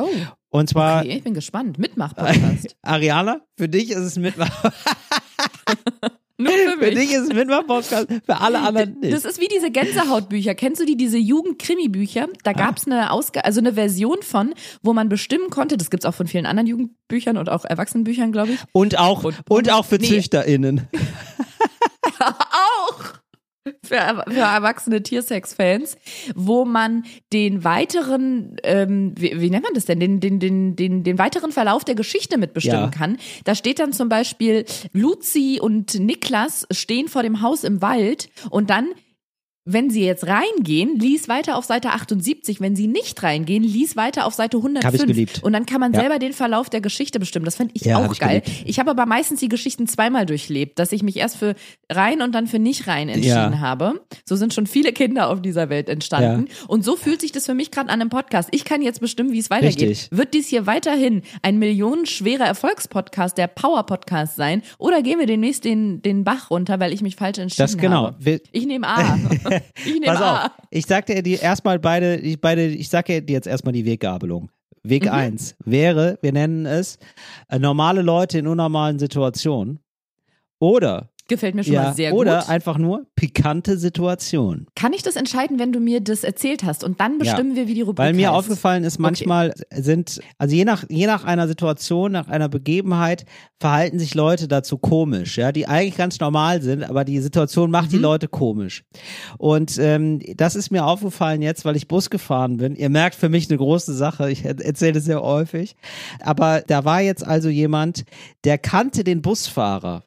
Oh, Und zwar okay, ich bin gespannt. Mitmach-Podcast. Ariana, für dich ist es Mitmach. Nur für Für mich. dich ist es Mitmach-Podcast, für alle anderen nicht. Das ist wie diese Gänsehautbücher. Kennst du die, diese Jugend-Krimi-Bücher? Da Ah. gab's eine Ausgabe, also eine Version von, wo man bestimmen konnte, das gibt's auch von vielen anderen Jugendbüchern und auch Erwachsenenbüchern, glaube ich. Und auch, und, Und- auch für nee. ZüchterInnen. für, für erwachsene Tiersex-Fans, wo man den weiteren, ähm, wie, wie nennt man das denn, den, den, den, den, den weiteren Verlauf der Geschichte mitbestimmen Ja. kann. Da steht dann zum Beispiel, Luzi und Niklas stehen vor dem Haus im Wald und dann wenn sie jetzt reingehen, lies weiter auf Seite 78. Wenn sie nicht reingehen, lies weiter auf Seite 105. Hab ich geliebt. Und dann kann man Ja. selber den Verlauf der Geschichte bestimmen. Das fand ich Ja, auch ich geil. geliebt. Ich habe aber meistens die Geschichten zweimal durchlebt, dass ich mich erst für rein und dann für nicht rein entschieden Ja. habe. So sind schon viele Kinder auf dieser Welt entstanden. Und so fühlt sich das für mich gerade an einem Podcast. Ich kann jetzt bestimmen, wie es weitergeht. Richtig. Wird dies hier weiterhin ein millionenschwerer Erfolgspodcast, der Power-Podcast sein? Oder gehen wir demnächst den, den Bach runter, weil ich mich falsch entschieden Das genau. habe? Ich nehme A. Ich nehme Pass A. auf, ich sag dir die erstmal beide, ich beide, ich sag dir jetzt erstmal die Weggabelung. Weg Mhm. eins wäre, wir nennen es äh, normale Leute in unnormalen Situationen. Oder, Gefällt mir schon ja, mal sehr oder gut. einfach nur pikante Situationen. Kann ich das entscheiden, wenn du mir das erzählt hast? Und dann bestimmen wir, wie die Rubrik Weil mir heißt. aufgefallen ist, manchmal sind, also je nach, je nach einer Situation, nach einer Begebenheit, verhalten sich Leute dazu komisch, ja, die eigentlich ganz normal sind, aber die Situation macht Mhm. die Leute komisch. Und ähm, das ist mir aufgefallen jetzt, weil ich Bus gefahren bin. Ihr merkt für mich eine große Sache, ich er- erzähle es sehr häufig. Aber da war jetzt also jemand, der kannte den Busfahrer.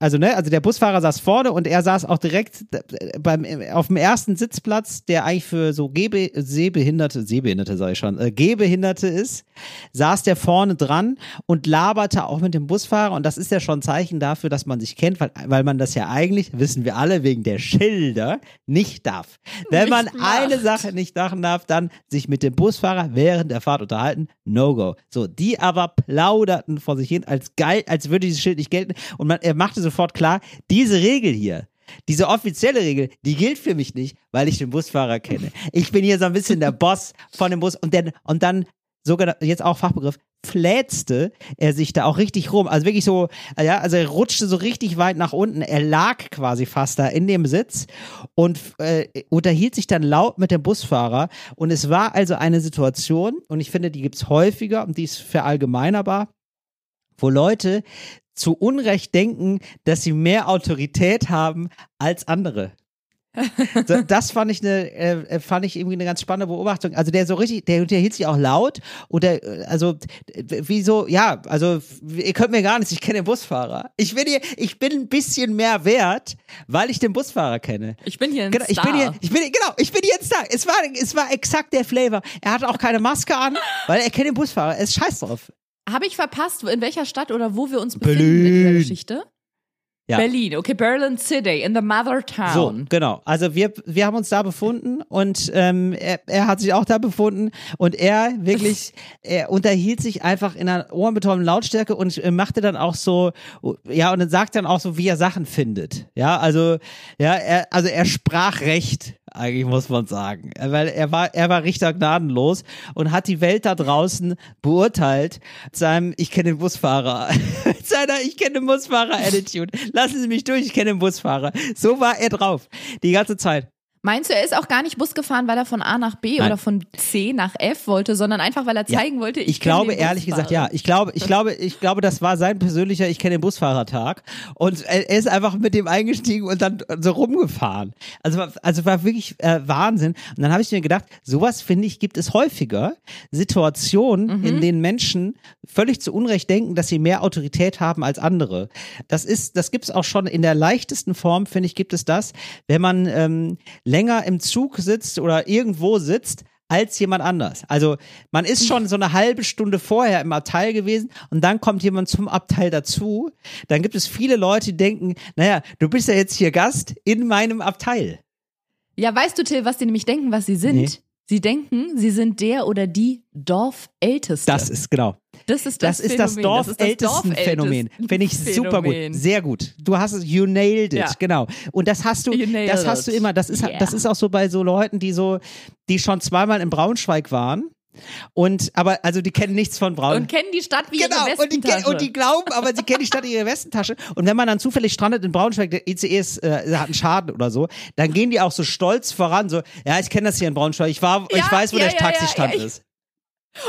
Also, ne, also der Busfahrer saß vorne und er saß auch direkt äh, beim, auf dem ersten Sitzplatz, der eigentlich für so Gehbe Sehbehinderte, Sehbehinderte sage ich schon, äh, Gehbehinderte ist, saß der vorne dran und laberte auch mit dem Busfahrer und das ist ja schon ein Zeichen dafür, dass man sich kennt, weil, weil man das ja eigentlich, wissen wir alle, wegen der Schilder nicht darf. Wenn man Nicht eine. Sache nicht machen darf, dann sich mit dem Busfahrer während der Fahrt unterhalten, No-Go. So, die aber plauderten vor sich hin, als geil, als würde dieses Schild nicht gelten und man, er machte sofort klar, diese Regel hier, diese offizielle Regel, die gilt für mich nicht, weil ich den Busfahrer kenne. Ich bin hier so ein bisschen der Boss von dem Bus und dann, und dann sogar jetzt auch Fachbegriff, flätzte er sich da auch richtig rum. Also wirklich so, ja, also er rutschte so richtig weit nach unten. Er lag quasi fast da in dem Sitz und äh, unterhielt sich dann laut mit dem Busfahrer. Und es war also eine Situation, und ich finde, die gibt's häufiger und die ist verallgemeinerbar, wo Leute zu Unrecht denken, dass sie mehr Autorität haben als andere. Das fand ich eine, äh, fand ich irgendwie eine ganz spannende Beobachtung. Also der so richtig, der unterhielt sich auch laut oder äh, also äh, wie so, ja, also ihr könnt mir gar nichts, ich kenne den Busfahrer. Ich bin hier, ich bin ein bisschen mehr wert, weil ich den Busfahrer kenne. Ich bin hier ein Genau, ich Star. bin hier, ich bin hier, genau, ich bin hier jetzt da. Es war, es war exakt der Flavor. Er hatte auch keine Maske an, weil er kennt den Busfahrer. Er ist scheiß drauf. Habe ich verpasst, in welcher Stadt oder wo wir uns befinden Berlin. in dieser Geschichte? Ja. Berlin, okay, Berlin City, in the mother So, town. genau. Also wir, wir haben uns da befunden und ähm, er, er hat sich auch da befunden und er wirklich, er unterhielt sich einfach in einer ohrenbetäubenden Lautstärke und äh, machte dann auch so, ja, und dann sagt dann auch so, wie er Sachen findet. Ja, also, ja, er, also er sprach recht, eigentlich muss man sagen. Weil er war, er war richter gnadenlos und hat die Welt da draußen beurteilt mit seinem Ich kenne den Busfahrer. mit seiner Ich kenne den Busfahrer-Attitude. Lassen Sie mich durch, ich kenne den Busfahrer. So war er drauf. Die ganze Zeit. Meinst du, er ist auch gar nicht Bus gefahren, weil er von A nach B Nein. oder von C nach F wollte, sondern einfach, weil er Ja. zeigen wollte, ich, Ich glaube ehrlich gesagt, ja. Ich glaube, ich glaube, ich glaube, das war sein persönlicher Ich kenne den Busfahrertag und er ist einfach mit dem eingestiegen und dann so rumgefahren. Also war- also war wirklich äh, Wahnsinn. Und dann habe ich mir gedacht, sowas finde ich gibt es häufiger Situationen, Mhm. in denen Menschen völlig zu Unrecht denken, dass sie mehr Autorität haben als andere. Das ist, das gibt's auch schon in der leichtesten Form, finde ich, gibt es das, wenn man ähm, länger im Zug sitzt oder irgendwo sitzt als jemand anders. Also man ist schon so eine halbe Stunde vorher im Abteil gewesen und dann kommt jemand zum Abteil dazu. Dann gibt es viele Leute, die denken, naja, du bist ja jetzt hier Gast in meinem Abteil. Ja, weißt du, Till, was die nämlich denken, was sie sind? Nee. Sie denken, sie sind der oder die Dorfälteste. Das ist genau. das, ist Das, das, ist das Phänomen. Dorfältesten-Phänomen. Finde ich super gut. Sehr gut. Du hast es, you nailed it, Ja. genau. Und das hast du, das hast du immer, das ist, Yeah. das ist auch so bei so Leuten, die so, die schon zweimal in Braunschweig waren. Und, aber, also die kennen nichts von Braunschweig. Und kennen die Stadt wie Genau, ihre und Westentasche. ke- und die glauben, aber sie kennen die Stadt in ihrer Westentasche. Und wenn man dann zufällig strandet in Braunschweig, der ICE ist, äh, hat einen Schaden oder so, dann gehen die auch so stolz voran, so, ja, ich kenne das hier in Braunschweig, ich war, ich Ja, weiß, wo ja, der ja, Taxistand ist.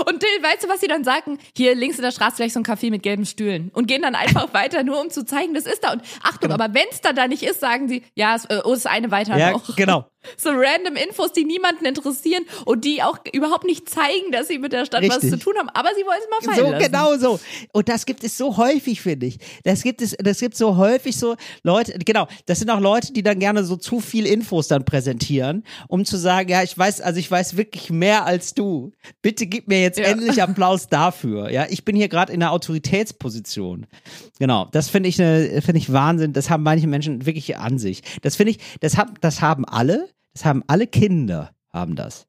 Und Dill, weißt du, was sie dann sagen? Hier links in der Straße gleich so ein Café mit gelben Stühlen und gehen dann einfach weiter, nur um zu zeigen, das ist da. Und Achtung, Genau. aber wenn's da da nicht ist, sagen sie, ja, es äh, oh, es ist eine weiter Ja, noch. genau. So random Infos, die niemanden interessieren und die auch überhaupt nicht zeigen, dass sie mit der Stadt was Richtig. zu tun haben. Aber sie wollen es mal fallen So, lassen. genau so. Und das gibt es so häufig, finde ich. Das gibt es, das gibt so häufig so Leute, genau, das sind auch Leute, die dann gerne so zu viel Infos dann präsentieren, um zu sagen, ja, ich weiß, also ich weiß wirklich mehr als du. Bitte gib mir jetzt Ja. endlich Applaus dafür. Ja, ich bin hier gerade in einer Autoritätsposition. Genau, das finde ich, eine- finde ich Wahnsinn. Das haben manche Menschen wirklich an sich. Das finde ich, das haben, das haben alle, das haben alle Kinder, haben das.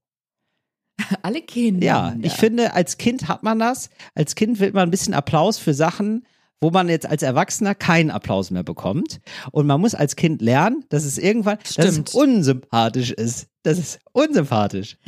Alle Kinder. Ja, ich finde, als Kind hat man das. Als Kind will man ein bisschen Applaus für Sachen, wo man jetzt als Erwachsener keinen Applaus mehr bekommt. Und man muss als Kind lernen, dass es irgendwann, dass es unsympathisch ist. Das ist unsympathisch.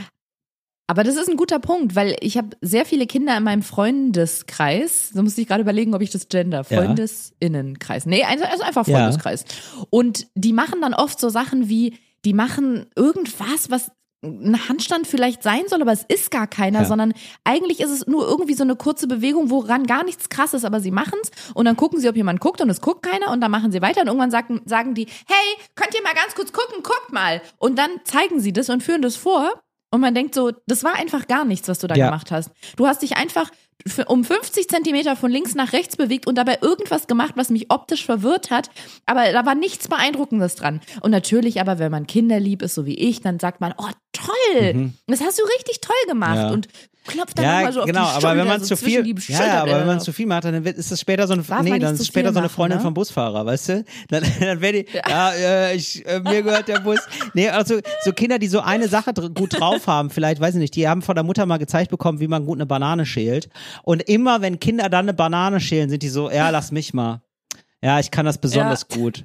Aber das ist ein guter Punkt, weil ich habe sehr viele Kinder in meinem Freundeskreis. So musste ich gerade überlegen, ob ich das gender. Ja. Freundessinnenkreis. Nee, also also einfach Ja. Freundeskreis. Und die machen dann oft so Sachen wie, die machen irgendwas, was ein Handstand vielleicht sein soll, aber es ist gar keiner, Ja. sondern eigentlich ist es nur irgendwie so eine kurze Bewegung, woran gar nichts krass ist, aber sie machen's und dann gucken sie, ob jemand guckt und es guckt keiner und dann machen sie weiter und irgendwann sagen, sagen die, hey, könnt ihr mal ganz kurz gucken, guckt mal. Und dann zeigen sie das und führen das vor und man denkt so, das war einfach gar nichts, was du da Ja. gemacht hast. Du hast dich einfach um 50 Zentimeter von links nach rechts bewegt und dabei irgendwas gemacht, was mich optisch verwirrt hat. Aber da war nichts Beeindruckendes dran. Und natürlich aber, wenn man kinderlieb ist, so wie ich, dann sagt man, oh toll, das hast du richtig toll gemacht. Mhm. Ja. Und klopft dann Ja, nochmal so auf genau, die Schulter, aber wenn man so zu viel, ja, ja, aber wenn man zu viel macht, dann wird, ist das später so eine, Darf man nee, dann ist später so eine machen, Freundin ne? vom Busfahrer, weißt du? Dann, dann werde ich, ja, äh, ich, äh, mir gehört der Bus. Nee, also so Kinder, die so eine Sache dr gut drauf haben, vielleicht, weiß ich nicht, die haben von der Mutter mal gezeigt bekommen, wie man gut eine Banane schält. Und immer, wenn Kinder dann eine Banane schälen, sind die so, ja, lass mich mal. Ja, ich kann das besonders gut.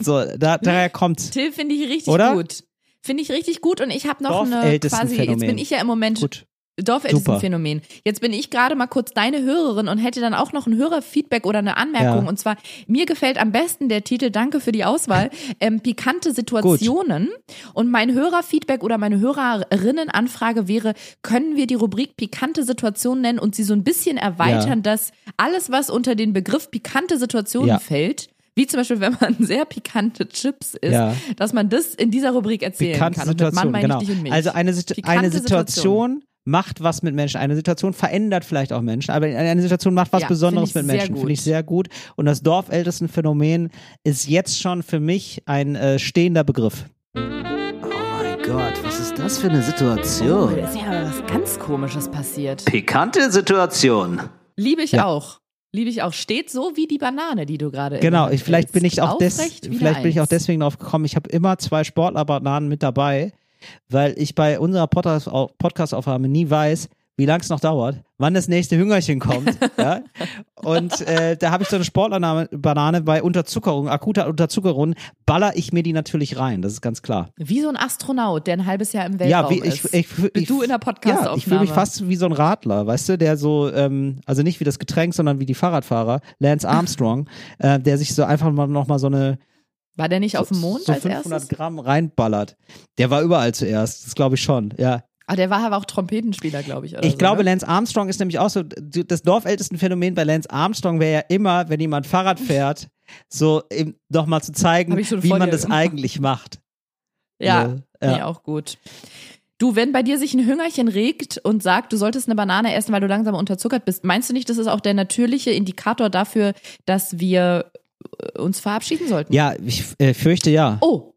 So, da, daher kommt. Till finde ich richtig Oder? gut. Finde ich richtig gut und ich habe noch eine quasi, jetzt bin ich ja im Moment Gut. Dorfältestenphänomen. Jetzt bin ich gerade mal kurz deine Hörerin und hätte dann auch noch ein Hörerfeedback oder eine Anmerkung. Ja. Und zwar, mir gefällt am besten der Titel, danke für die Auswahl, ähm, pikante Situationen. Und mein Hörerfeedback oder meine Hörerinnenanfrage wäre, können wir die Rubrik pikante Situationen nennen und sie so ein bisschen erweitern, dass alles, was unter den Begriff pikante Situationen Ja. fällt, wie zum Beispiel, wenn man sehr pikante Chips isst, Ja. dass man das in dieser Rubrik erzählen Pikante kann. Situation, genau. ich dich und mich. Also eine, Situ Pikante eine Situation macht was mit Menschen. Eine Situation verändert vielleicht auch Menschen, aber eine Situation macht was Ja, Besonderes mit Menschen. Finde ich sehr gut. Und das Dorfältestenphänomen ist jetzt schon für mich ein äh, stehender Begriff. Oh mein Gott, was ist das für eine Oh, Situation? da ist ja was ganz Komisches passiert. Pikante Situation. Liebe ich Ja. auch. Liebe ich auch. Steht so wie die Banane, die du gerade Genau, ich, vielleicht bin ich auch des, vielleicht bin ich auch deswegen drauf gekommen. Ich habe immer zwei Sportlerbananen mit dabei, weil ich bei unserer Podcast- Podcast-Aufnahme nie weiß, wie lang es noch dauert, wann das nächste Hüngerchen kommt. ja? Und äh, da habe ich so eine Sportlerbanane bei Unterzuckerung, akuter Unterzuckerung, baller ich mir die natürlich rein, das ist ganz klar. Wie so ein Astronaut, der ein halbes Jahr im Weltraum Ja, wie ich, ist. ich, ich, du in der Podcast-Aufnahme. Ja, ich fühle mich fast wie so ein Radler, weißt du, der so, ähm, also nicht wie das Getränk, sondern wie die Fahrradfahrer, Lance Armstrong, äh, der sich so einfach mal noch mal so eine War der nicht auf dem Mond so als 500 erstes? Gramm reinballert. Der war überall zuerst, das glaube ich schon, ja. Ah, der war aber auch Trompetenspieler, glaube ich. Ich so, glaube, ne? Lance Armstrong ist nämlich auch so, das dorfältesten Phänomen bei Lance Armstrong wäre ja immer, wenn jemand Fahrrad fährt, so eben noch mal zu zeigen, wie man das gemacht. eigentlich macht. Ja, So, nee, ja. auch gut. Du, wenn bei dir sich ein Hüngerchen regt und sagt, du solltest eine Banane essen, weil du langsam unterzuckert bist, meinst du nicht, das ist auch der natürliche Indikator dafür, dass wir uns verabschieden sollten? Ja, ich äh, fürchte ja. Oh,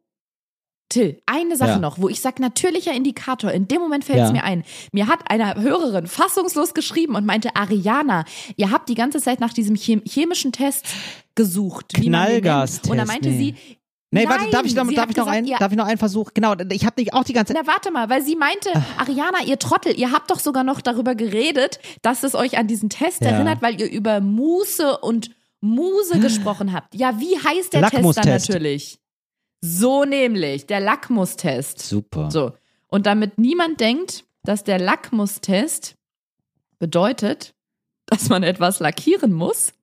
Till, eine Sache Ja. noch, wo ich sag natürlicher Indikator. In dem Moment fällt es Ja. mir ein. Mir hat eine Hörerin fassungslos geschrieben und meinte, Ariana, ihr habt die ganze Zeit nach diesem chem chemischen Test gesucht. Knallgastest, Und da meinte nee. sie, Nee, Nein, warte, darf ich noch, darf ich noch einen, ihr- darf ich noch einen Versuch? Genau, ich habe nicht auch die ganze na warte mal, weil sie meinte, Ariana, ihr Trottel, ihr habt doch sogar noch darüber geredet, dass es euch an diesen Test Ja. erinnert, weil ihr über Muße und Muse gesprochen habt. Ja, wie heißt der Test dann natürlich? So nämlich, der Lackmustest. Super. So. Und damit niemand denkt, dass der Lackmustest bedeutet, dass man etwas lackieren muss,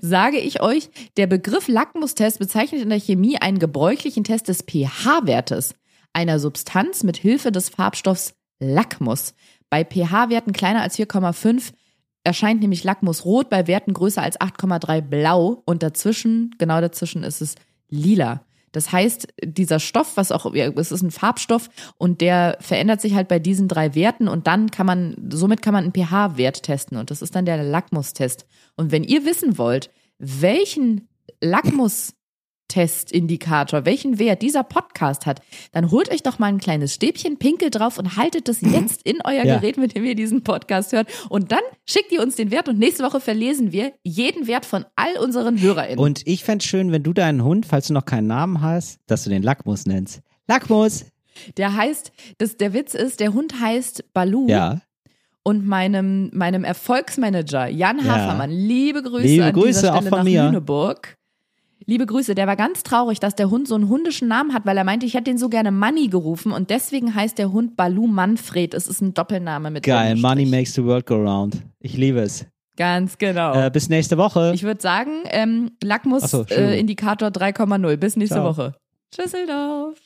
sage ich euch, der Begriff Lackmustest bezeichnet in der Chemie einen gebräuchlichen Test des pH-Wertes einer Substanz mit Hilfe des Farbstoffs Lackmus. Bei pH-Werten kleiner als 4,5 erscheint nämlich Lackmus rot, bei Werten größer als 8,3 blau und dazwischen, genau dazwischen ist es lila. Das heißt, dieser Stoff, was auch, es ist ein Farbstoff und der verändert sich halt bei diesen drei Werten und dann kann man, somit kann man einen pH-Wert testen und das ist dann der Lackmustest. Und wenn ihr wissen wollt, welchen Lackmus Testindikator, welchen Wert dieser Podcast hat, dann holt euch doch mal ein kleines Stäbchen, pinkelt drauf und haltet es jetzt in euer Ja. Gerät, mit dem ihr diesen Podcast hört. Und dann schickt ihr uns den Wert und nächste Woche verlesen wir jeden Wert von all unseren HörerInnen. Und ich fänd's schön, wenn du deinen Hund, falls du noch keinen Namen hast, dass du den Lackmus nennst. Lackmus! der heißt, das, der Witz ist, der Hund heißt Balu. Ja. Und meinem, meinem Erfolgsmanager Jan Ja. Hafermann, liebe Grüße Liebe an Grüße dieser auch Stelle von nach mir. Lüneburg. Liebe Grüße, der war ganz traurig, dass der Hund so einen hundischen Namen hat, weil er meinte, ich hätte den so gerne Money gerufen und deswegen heißt der Hund Balu Manfred. Es ist ein Doppelname mit Geil. Money makes the world go round. Ich liebe es. Ganz genau. Äh, bis nächste Woche. ich würde sagen, ähm, so, Lackmus Entschuldigung. äh, Indikator 3,0. Bis nächste Ciao. Woche. Tschüsseldorf.